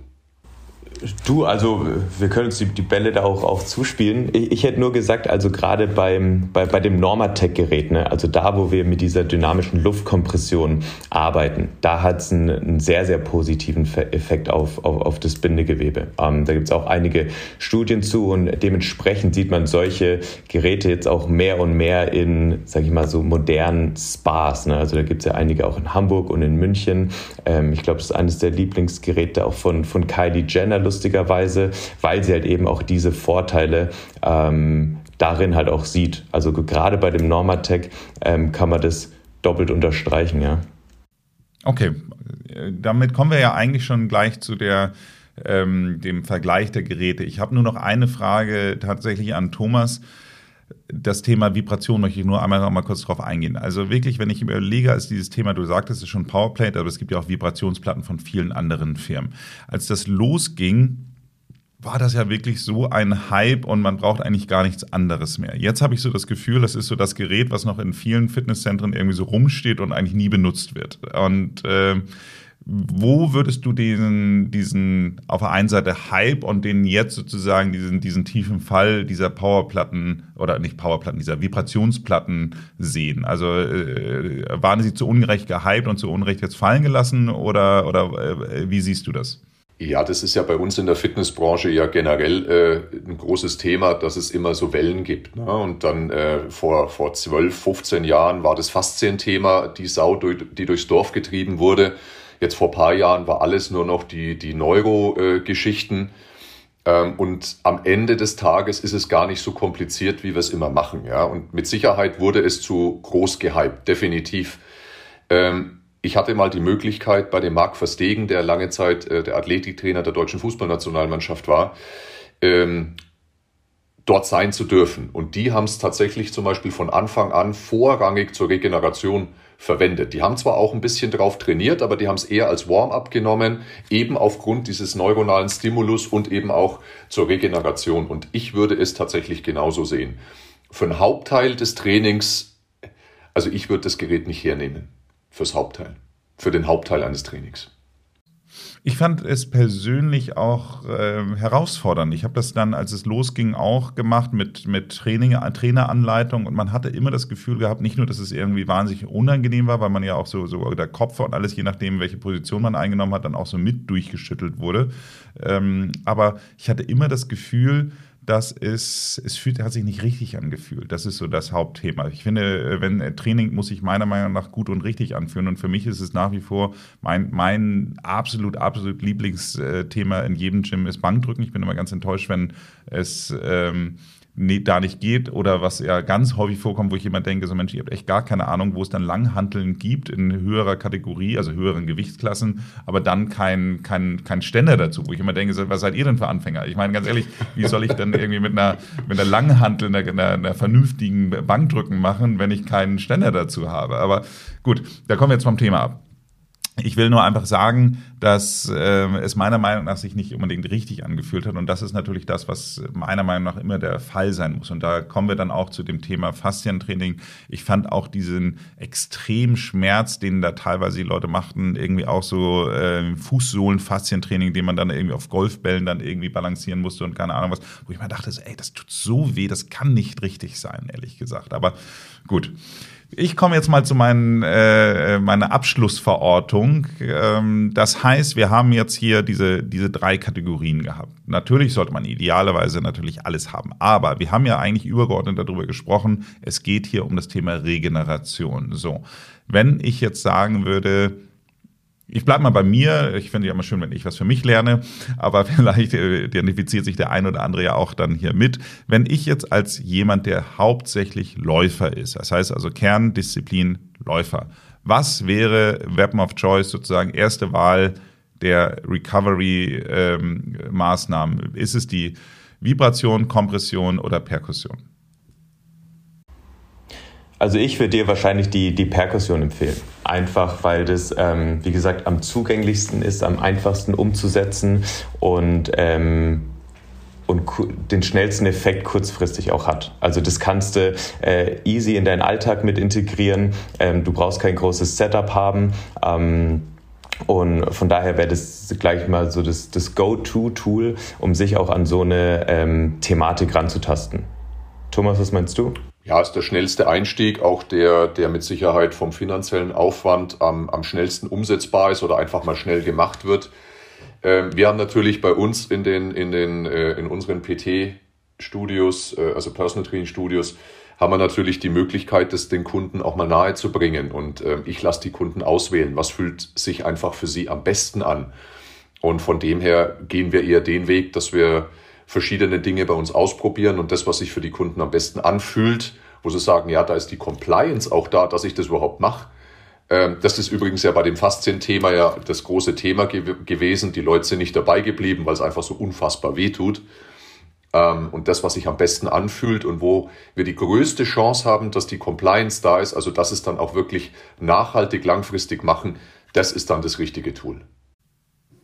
Du, also wir können uns die, die Bälle da auch, auch zuspielen. Ich, ich hätte nur gesagt, also gerade beim, bei, bei dem Normatec-Gerät, ne, also da, wo wir mit dieser dynamischen Luftkompression arbeiten, da hat es einen, einen, sehr, sehr positiven Effekt auf, auf, auf das Bindegewebe. Ähm, da gibt es auch einige Studien zu und dementsprechend sieht man solche Geräte jetzt auch mehr und mehr in, sage ich mal, so modernen Spas. Ne? Also da gibt es ja einige auch in Hamburg und in München. Ähm, ich glaube, das ist eines der Lieblingsgeräte auch von, von Kylie Jenner lustigerweise, weil sie halt eben auch diese Vorteile ähm, darin halt auch sieht. Also gerade bei dem Normatec ähm, kann man das doppelt unterstreichen, ja. Okay, damit kommen wir ja eigentlich schon gleich zu der ähm, dem Vergleich der Geräte. Ich habe nur noch eine Frage tatsächlich an Thomas das Thema Vibration möchte ich nur einmal noch mal kurz drauf eingehen. Also wirklich, wenn ich überlege, als dieses Thema, du sagtest, es ist schon Powerplate, aber es gibt ja auch Vibrationsplatten von vielen anderen Firmen. Als das losging, war das ja wirklich so ein Hype und man braucht eigentlich gar nichts anderes mehr. Jetzt habe ich so das Gefühl, das ist so das Gerät, was noch in vielen Fitnesszentren irgendwie so rumsteht und eigentlich nie benutzt wird. Und äh, wo würdest du diesen, diesen auf der einen Seite Hype und den jetzt sozusagen diesen, diesen tiefen Fall dieser Powerplatten oder nicht Powerplatten, dieser Vibrationsplatten sehen? Also äh, waren sie zu ungerecht gehypt und zu unrecht jetzt fallen gelassen oder, oder äh, wie siehst du das? Ja, das ist ja bei uns in der Fitnessbranche ja generell äh, ein großes Thema, dass es immer so Wellen gibt. Ne? Und dann äh, vor, vor 12, 15 Jahren war das Faszien-Thema, die Sau, die durchs Dorf getrieben wurde. Jetzt vor paar Jahren war alles nur noch die, die Neuro-Geschichten. Ähm, und am Ende des Tages ist es gar nicht so kompliziert, wie wir es immer machen. Ja? Und mit Sicherheit wurde es zu groß gehypt, definitiv. Ähm, ich hatte mal die Möglichkeit bei dem Marc Verstegen, der lange Zeit äh, der Athletiktrainer der deutschen Fußballnationalmannschaft war, ähm, dort sein zu dürfen. Und die haben es tatsächlich zum Beispiel von Anfang an vorrangig zur Regeneration verwendet. Die haben zwar auch ein bisschen drauf trainiert, aber die haben es eher als Warm-up genommen, eben aufgrund dieses neuronalen Stimulus und eben auch zur Regeneration. Und ich würde es tatsächlich genauso sehen. Für einen Hauptteil des Trainings, also ich würde das Gerät nicht hernehmen. Fürs Hauptteil. Für den Hauptteil eines Trainings. Ich fand es persönlich auch äh, herausfordernd. Ich habe das dann, als es losging, auch gemacht mit, mit Training, Traineranleitung und man hatte immer das Gefühl gehabt, nicht nur, dass es irgendwie wahnsinnig unangenehm war, weil man ja auch so, so der Kopf und alles, je nachdem, welche Position man eingenommen hat, dann auch so mit durchgeschüttelt wurde. Ähm, aber ich hatte immer das Gefühl, das ist, es fühlt, hat sich nicht richtig angefühlt. Das ist so das Hauptthema. Ich finde, wenn äh, Training muss sich meiner Meinung nach gut und richtig anfühlen. Und für mich ist es nach wie vor mein, mein absolut, absolut Lieblingsthema in jedem Gym ist Bankdrücken. Ich bin immer ganz enttäuscht, wenn es ähm, da nicht geht oder was ja ganz häufig vorkommt, wo ich jemand denke, so Mensch, ihr habt echt gar keine Ahnung, wo es dann Langhanteln gibt in höherer Kategorie, also höheren Gewichtsklassen, aber dann kein, kein, kein Ständer dazu, wo ich immer denke, was seid ihr denn für Anfänger? Ich meine, ganz ehrlich, wie soll ich denn irgendwie mit einer, mit einer Langhantel, einer, einer, einer vernünftigen Bankdrücken machen, wenn ich keinen Ständer dazu habe? Aber gut, da kommen wir jetzt vom Thema ab. Ich will nur einfach sagen, dass äh, es meiner Meinung nach sich nicht unbedingt richtig angefühlt hat. Und das ist natürlich das, was meiner Meinung nach immer der Fall sein muss. Und da kommen wir dann auch zu dem Thema Faszientraining. Ich fand auch diesen extremen Schmerz, den da teilweise die Leute machten, irgendwie auch so äh, Fußsohlen-Faszientraining, den man dann irgendwie auf Golfbällen dann irgendwie balancieren musste und keine Ahnung was, wo ich mir dachte, ey, das tut so weh, das kann nicht richtig sein, ehrlich gesagt. Aber gut. Ich komme jetzt mal zu meinen, äh, meiner Abschlussverortung. Ähm, das heißt, wir haben jetzt hier diese, diese drei Kategorien gehabt. Natürlich sollte man idealerweise natürlich alles haben. Aber wir haben ja eigentlich übergeordnet darüber gesprochen. Es geht hier um das Thema Regeneration. So. Wenn ich jetzt sagen würde, ich bleibe mal bei mir. Ich finde ja immer schön, wenn ich was für mich lerne, aber vielleicht äh, identifiziert sich der ein oder andere ja auch dann hier mit. Wenn ich jetzt als jemand, der hauptsächlich Läufer ist, das heißt also Kerndisziplin Läufer, was wäre Weapon of Choice sozusagen erste Wahl der Recovery-Maßnahmen? Ähm, ist es die Vibration, Kompression oder Perkussion? Also ich würde dir wahrscheinlich die, die Perkussion empfehlen. Einfach weil das, ähm, wie gesagt, am zugänglichsten ist, am einfachsten umzusetzen und, ähm, und den schnellsten Effekt kurzfristig auch hat. Also das kannst du äh, easy in deinen Alltag mit integrieren. Ähm, du brauchst kein großes Setup haben. Ähm, und von daher wäre das gleich mal so das, das Go-To-Tool, um sich auch an so eine ähm, Thematik ranzutasten. Thomas, was meinst du? Ja, ist der schnellste Einstieg, auch der, der mit Sicherheit vom finanziellen Aufwand am, am schnellsten umsetzbar ist oder einfach mal schnell gemacht wird. Ähm, wir haben natürlich bei uns in den, in den, äh, in unseren PT-Studios, äh, also Personal Training Studios, haben wir natürlich die Möglichkeit, das den Kunden auch mal nahe zu bringen. Und äh, ich lasse die Kunden auswählen, was fühlt sich einfach für sie am besten an. Und von dem her gehen wir eher den Weg, dass wir verschiedene Dinge bei uns ausprobieren und das, was sich für die Kunden am besten anfühlt, wo sie sagen, ja, da ist die Compliance auch da, dass ich das überhaupt mache. Ähm, das ist übrigens ja bei dem Faszien-Thema ja das große Thema ge gewesen. Die Leute sind nicht dabei geblieben, weil es einfach so unfassbar weh tut. Ähm, und das, was sich am besten anfühlt und wo wir die größte Chance haben, dass die Compliance da ist, also dass es dann auch wirklich nachhaltig, langfristig machen, das ist dann das richtige Tool.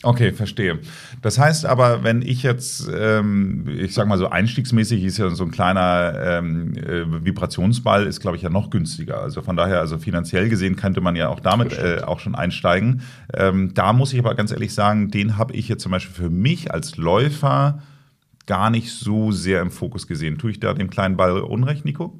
Okay, verstehe. Das heißt aber, wenn ich jetzt, ähm, ich sag mal so einstiegsmäßig ist ja so ein kleiner ähm, äh, Vibrationsball, ist glaube ich ja noch günstiger. Also von daher, also finanziell gesehen könnte man ja auch damit äh, auch schon einsteigen. Ähm, da muss ich aber ganz ehrlich sagen, den habe ich jetzt zum Beispiel für mich als Läufer gar nicht so sehr im Fokus gesehen. Tue ich da dem kleinen Ball Unrecht, Nico?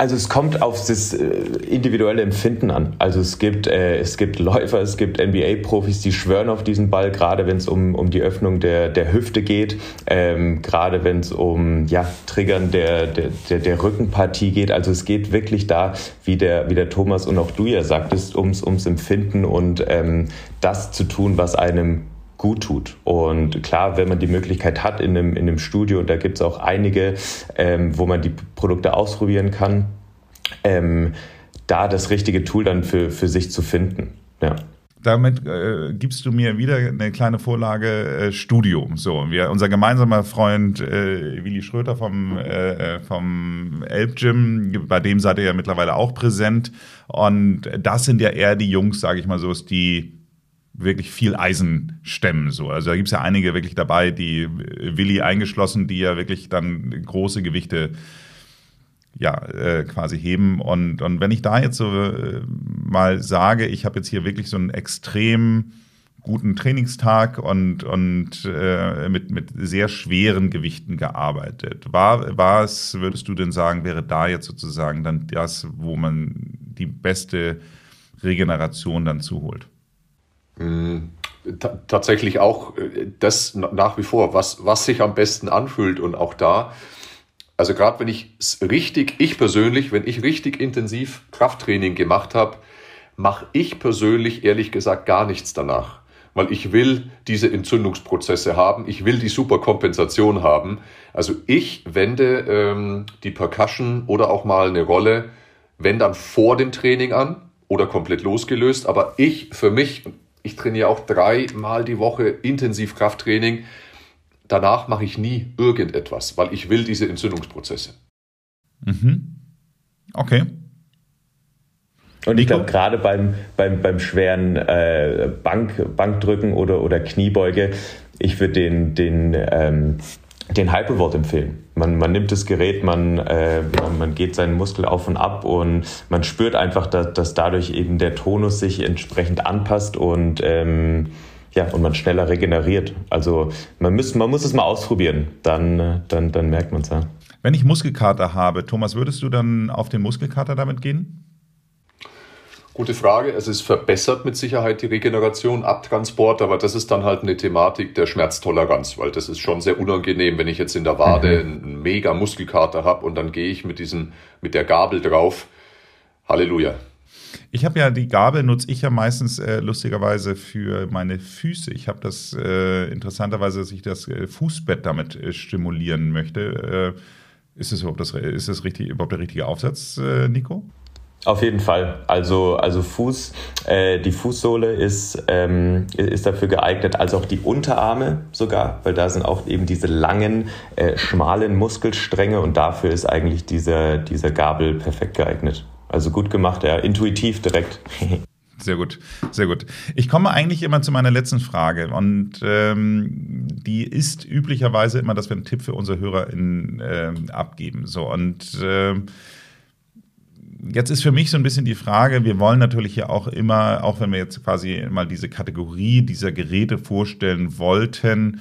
Also es kommt auf das äh, individuelle Empfinden an. Also es gibt, äh, es gibt Läufer, es gibt NBA-Profis, die schwören auf diesen Ball, gerade wenn es um, um die Öffnung der, der Hüfte geht, ähm, gerade wenn es um ja, Triggern der, der, der, der Rückenpartie geht. Also es geht wirklich da, wie der, wie der Thomas und auch du ja sagtest, ums, ums Empfinden und ähm, das zu tun, was einem gut tut. Und klar, wenn man die Möglichkeit hat in einem, in einem Studio, und da gibt es auch einige, ähm, wo man die Produkte ausprobieren kann, ähm, da das richtige Tool dann für, für sich zu finden. Ja. Damit äh, gibst du mir wieder eine kleine Vorlage äh, Studio. So, wir, unser gemeinsamer Freund äh, Willi Schröter vom, äh, äh vom Elb Gym, bei dem seid ihr ja mittlerweile auch präsent. Und das sind ja eher die Jungs, sage ich mal so, die wirklich viel Eisen stemmen. So. Also da gibt es ja einige wirklich dabei, die äh, Willi eingeschlossen, die ja wirklich dann große Gewichte ja, äh, quasi heben. Und, und wenn ich da jetzt so äh, mal sage, ich habe jetzt hier wirklich so einen extrem guten Trainingstag und, und äh, mit, mit sehr schweren Gewichten gearbeitet. War, was, würdest du denn sagen, wäre da jetzt sozusagen dann das, wo man die beste Regeneration dann zuholt? Mm, tatsächlich auch äh, das nach wie vor, was, was sich am besten anfühlt und auch da, also gerade wenn ich richtig, ich persönlich, wenn ich richtig intensiv Krafttraining gemacht habe, mache ich persönlich ehrlich gesagt gar nichts danach. Weil ich will diese Entzündungsprozesse haben, ich will die Superkompensation haben. Also ich wende ähm, die Percussion oder auch mal eine Rolle, wenn dann vor dem Training an oder komplett losgelöst. Aber ich für mich, ich trainiere auch dreimal die Woche intensiv Krafttraining. Danach mache ich nie irgendetwas, weil ich will diese Entzündungsprozesse. Mhm. Okay. Und ich glaube, gerade beim, beim, beim schweren äh, Bank, Bankdrücken oder, oder Kniebeuge, ich würde den, den ähm, den Hypervolt empfehlen. Man, man nimmt das Gerät, man, äh, man geht seinen Muskel auf und ab und man spürt einfach, dass, dass dadurch eben der Tonus sich entsprechend anpasst und ähm, ja, und man schneller regeneriert. Also man muss, man muss es mal ausprobieren, dann, dann, dann merkt man es ja. Wenn ich Muskelkater habe, Thomas, würdest du dann auf den Muskelkater damit gehen? Gute Frage. Es ist verbessert mit Sicherheit die Regeneration, Abtransport, aber das ist dann halt eine Thematik der Schmerztoleranz, weil das ist schon sehr unangenehm, wenn ich jetzt in der Wade mhm. einen mega Muskelkater habe und dann gehe ich mit diesem, mit der Gabel drauf. Halleluja. Ich habe ja die Gabel nutze ich ja meistens äh, lustigerweise für meine Füße. Ich habe das äh, interessanterweise, dass ich das äh, Fußbett damit äh, stimulieren möchte. Äh, ist es überhaupt das, ist das richtig, überhaupt der richtige Aufsatz, äh, Nico? Auf jeden Fall. Also, also Fuß, äh, die Fußsohle ist, ähm, ist dafür geeignet, als auch die Unterarme sogar, weil da sind auch eben diese langen, äh, schmalen Muskelstränge und dafür ist eigentlich dieser, dieser Gabel perfekt geeignet. Also gut gemacht, ja, intuitiv direkt. Sehr gut, sehr gut. Ich komme eigentlich immer zu meiner letzten Frage und ähm, die ist üblicherweise immer, dass wir einen Tipp für unsere HörerInnen äh, abgeben. So und äh, jetzt ist für mich so ein bisschen die Frage, wir wollen natürlich ja auch immer, auch wenn wir jetzt quasi mal diese Kategorie dieser Geräte vorstellen wollten,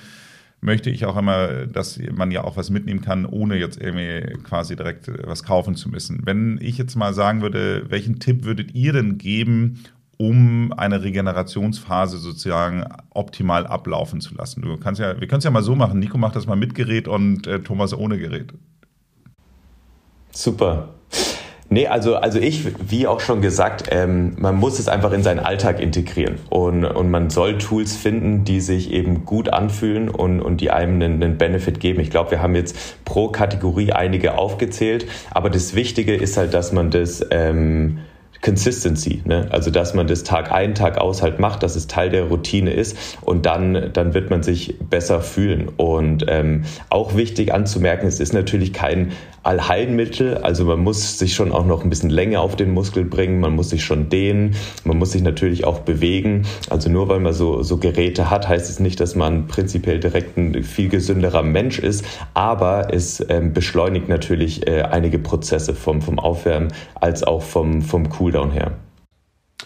möchte ich auch immer, dass man ja auch was mitnehmen kann, ohne jetzt irgendwie quasi direkt was kaufen zu müssen. Wenn ich jetzt mal sagen würde, welchen Tipp würdet ihr denn geben, um eine Regenerationsphase sozusagen optimal ablaufen zu lassen. Du kannst ja, wir können es ja mal so machen. Nico macht das mal mit Gerät und äh, Thomas ohne Gerät. Super. Nee, also, also ich, wie auch schon gesagt, ähm, man muss es einfach in seinen Alltag integrieren und, und man soll Tools finden, die sich eben gut anfühlen und, und die einem einen, einen Benefit geben. Ich glaube, wir haben jetzt pro Kategorie einige aufgezählt, aber das Wichtige ist halt, dass man das ähm, Consistency, ne? also dass man das Tag ein, Tag aus halt macht, dass es Teil der Routine ist und dann, dann wird man sich besser fühlen. Und ähm, auch wichtig anzumerken, es ist natürlich kein Allheilmittel, also man muss sich schon auch noch ein bisschen Länge auf den Muskel bringen, man muss sich schon dehnen, man muss sich natürlich auch bewegen. Also nur weil man so, so Geräte hat, heißt es nicht, dass man prinzipiell direkt ein viel gesünderer Mensch ist, aber es ähm, beschleunigt natürlich äh, einige Prozesse vom, vom Aufwärmen als auch vom, vom Cool Cooldown her?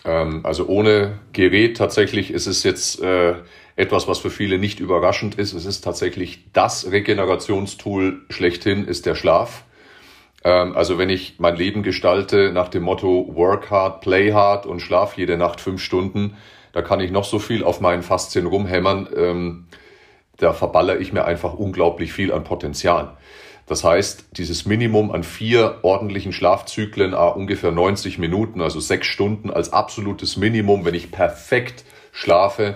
Ähm, also ohne Gerät tatsächlich ist es jetzt äh, etwas, was für viele nicht überraschend ist. Es ist tatsächlich das Regenerationstool schlechthin, ist der Schlaf. Ähm, also wenn ich mein Leben gestalte nach dem Motto Work hard, play hard und schlaf jede Nacht fünf Stunden, da kann ich noch so viel auf meinen Faszien rumhämmern. Ähm, da verballere ich mir einfach unglaublich viel an Potenzial. Das heißt, dieses Minimum an vier ordentlichen Schlafzyklen, ah, ungefähr 90 Minuten, also sechs Stunden als absolutes Minimum, wenn ich perfekt schlafe,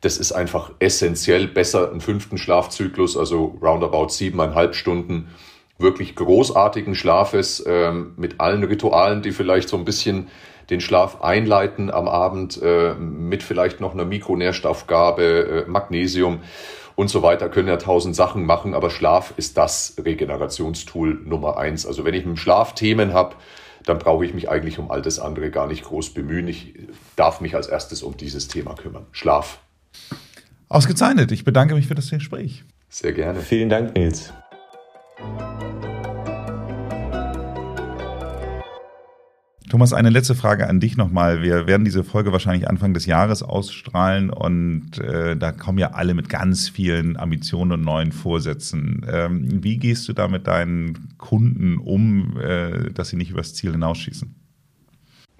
das ist einfach essentiell besser einen fünften Schlafzyklus, also roundabout siebeneinhalb Stunden wirklich großartigen Schlafes ähm, mit allen Ritualen, die vielleicht so ein bisschen den Schlaf einleiten am Abend, äh, mit vielleicht noch einer Mikronährstoffgabe, äh, Magnesium und so weiter, können ja tausend Sachen machen, aber Schlaf ist das Regenerationstool Nummer eins. Also wenn ich mit dem Schlaf Themen habe, dann brauche ich mich eigentlich um all das andere gar nicht groß bemühen. Ich darf mich als erstes um dieses Thema kümmern. Schlaf. Ausgezeichnet. Ich bedanke mich für das Gespräch. Sehr gerne. Vielen Dank, Nils. Thomas, eine letzte Frage an dich nochmal. Wir werden diese Folge wahrscheinlich Anfang des Jahres ausstrahlen und äh, da kommen ja alle mit ganz vielen Ambitionen und neuen Vorsätzen. Ähm, wie gehst du da mit deinen Kunden um, äh, dass sie nicht übers Ziel hinausschießen?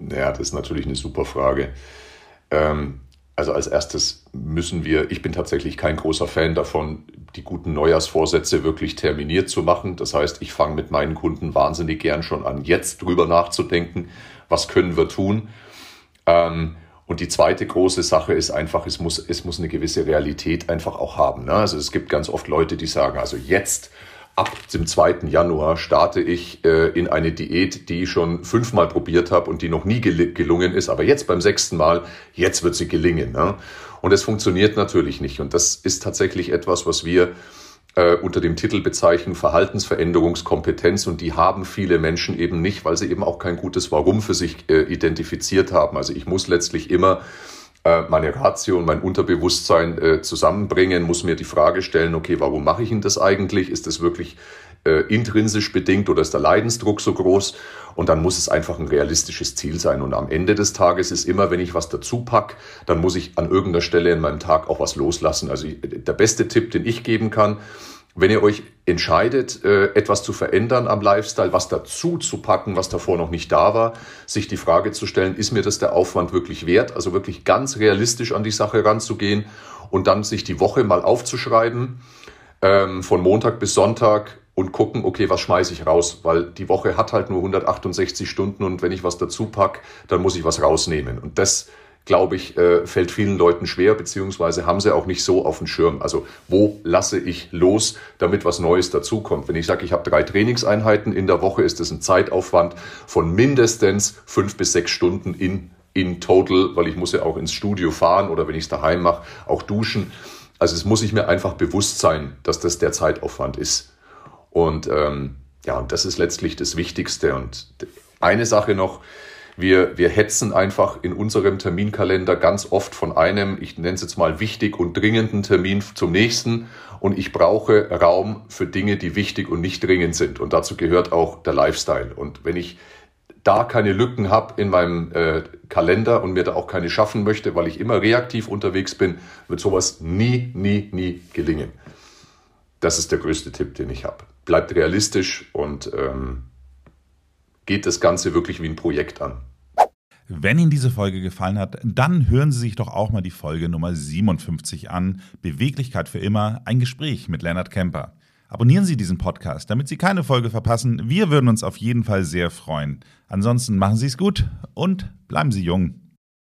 Ja, das ist natürlich eine super Frage. Ähm, also als erstes müssen wir, ich bin tatsächlich kein großer Fan davon, die guten Neujahrsvorsätze wirklich terminiert zu machen. Das heißt, ich fange mit meinen Kunden wahnsinnig gern schon an, jetzt drüber nachzudenken, was können wir tun. Ähm, und die zweite große Sache ist einfach, es muss, es muss eine gewisse Realität einfach auch haben. Ne? Also es gibt ganz oft Leute, die sagen, also jetzt ab dem 2. Januar starte ich äh, in eine Diät, die ich schon fünfmal probiert habe und die noch nie gel gelungen ist, aber jetzt beim sechsten Mal, jetzt wird sie gelingen. Ne? Und es funktioniert natürlich nicht. Und das ist tatsächlich etwas, was wir äh, unter dem Titel bezeichnen Verhaltensveränderungskompetenz und die haben viele Menschen eben nicht, weil sie eben auch kein gutes Warum für sich äh, identifiziert haben. Also ich muss letztlich immer meine Ratio und mein Unterbewusstsein äh, zusammenbringen, muss mir die Frage stellen, okay, warum mache ich denn das eigentlich? Ist das wirklich äh, intrinsisch bedingt oder ist der Leidensdruck so groß? Und dann muss es einfach ein realistisches Ziel sein. Und am Ende des Tages ist immer, wenn ich was dazu pack, dann muss ich an irgendeiner Stelle in meinem Tag auch was loslassen. Also der beste Tipp, den ich geben kann, wenn ihr euch entscheidet, äh, etwas zu verändern am Lifestyle, was dazu zu packen, was davor noch nicht da war, sich die Frage zu stellen, ist mir das der Aufwand wirklich wert? Also wirklich ganz realistisch an die Sache ranzugehen und dann sich die Woche mal aufzuschreiben, ähm, von Montag bis Sonntag und gucken, okay, was schmeiße ich raus? Weil die Woche hat halt nur 168 Stunden und wenn ich was dazu pack, dann muss ich was rausnehmen. Und das glaube ich, äh, fällt vielen Leuten schwer, beziehungsweise haben sie auch nicht so auf dem Schirm. Also wo lasse ich los, damit was Neues dazukommt? Wenn ich sage, ich habe drei Trainingseinheiten in der Woche, ist das ein Zeitaufwand von mindestens fünf bis sechs Stunden in, in total, weil ich muss ja auch ins Studio fahren oder wenn ich es daheim mache, auch duschen. Also es muss ich mir einfach bewusst sein, dass das der Zeitaufwand ist. Und ähm, ja, das ist letztlich das Wichtigste. Und eine Sache noch, wir, wir hetzen einfach in unserem Terminkalender ganz oft von einem, ich nenne es jetzt mal wichtig und dringenden Termin zum nächsten. Und ich brauche Raum für Dinge, die wichtig und nicht dringend sind. Und dazu gehört auch der Lifestyle. Und wenn ich da keine Lücken habe in meinem äh, Kalender und mir da auch keine schaffen möchte, weil ich immer reaktiv unterwegs bin, wird sowas nie, nie, nie gelingen. Das ist der größte Tipp, den ich habe. Bleibt realistisch und ähm, geht das Ganze wirklich wie ein Projekt an. Wenn Ihnen diese Folge gefallen hat, dann hören Sie sich doch auch mal die Folge Nummer 57 an. Beweglichkeit für immer, ein Gespräch mit Leonard Kemper. Abonnieren Sie diesen Podcast, damit Sie keine Folge verpassen. Wir würden uns auf jeden Fall sehr freuen. Ansonsten machen Sie es gut und bleiben Sie jung.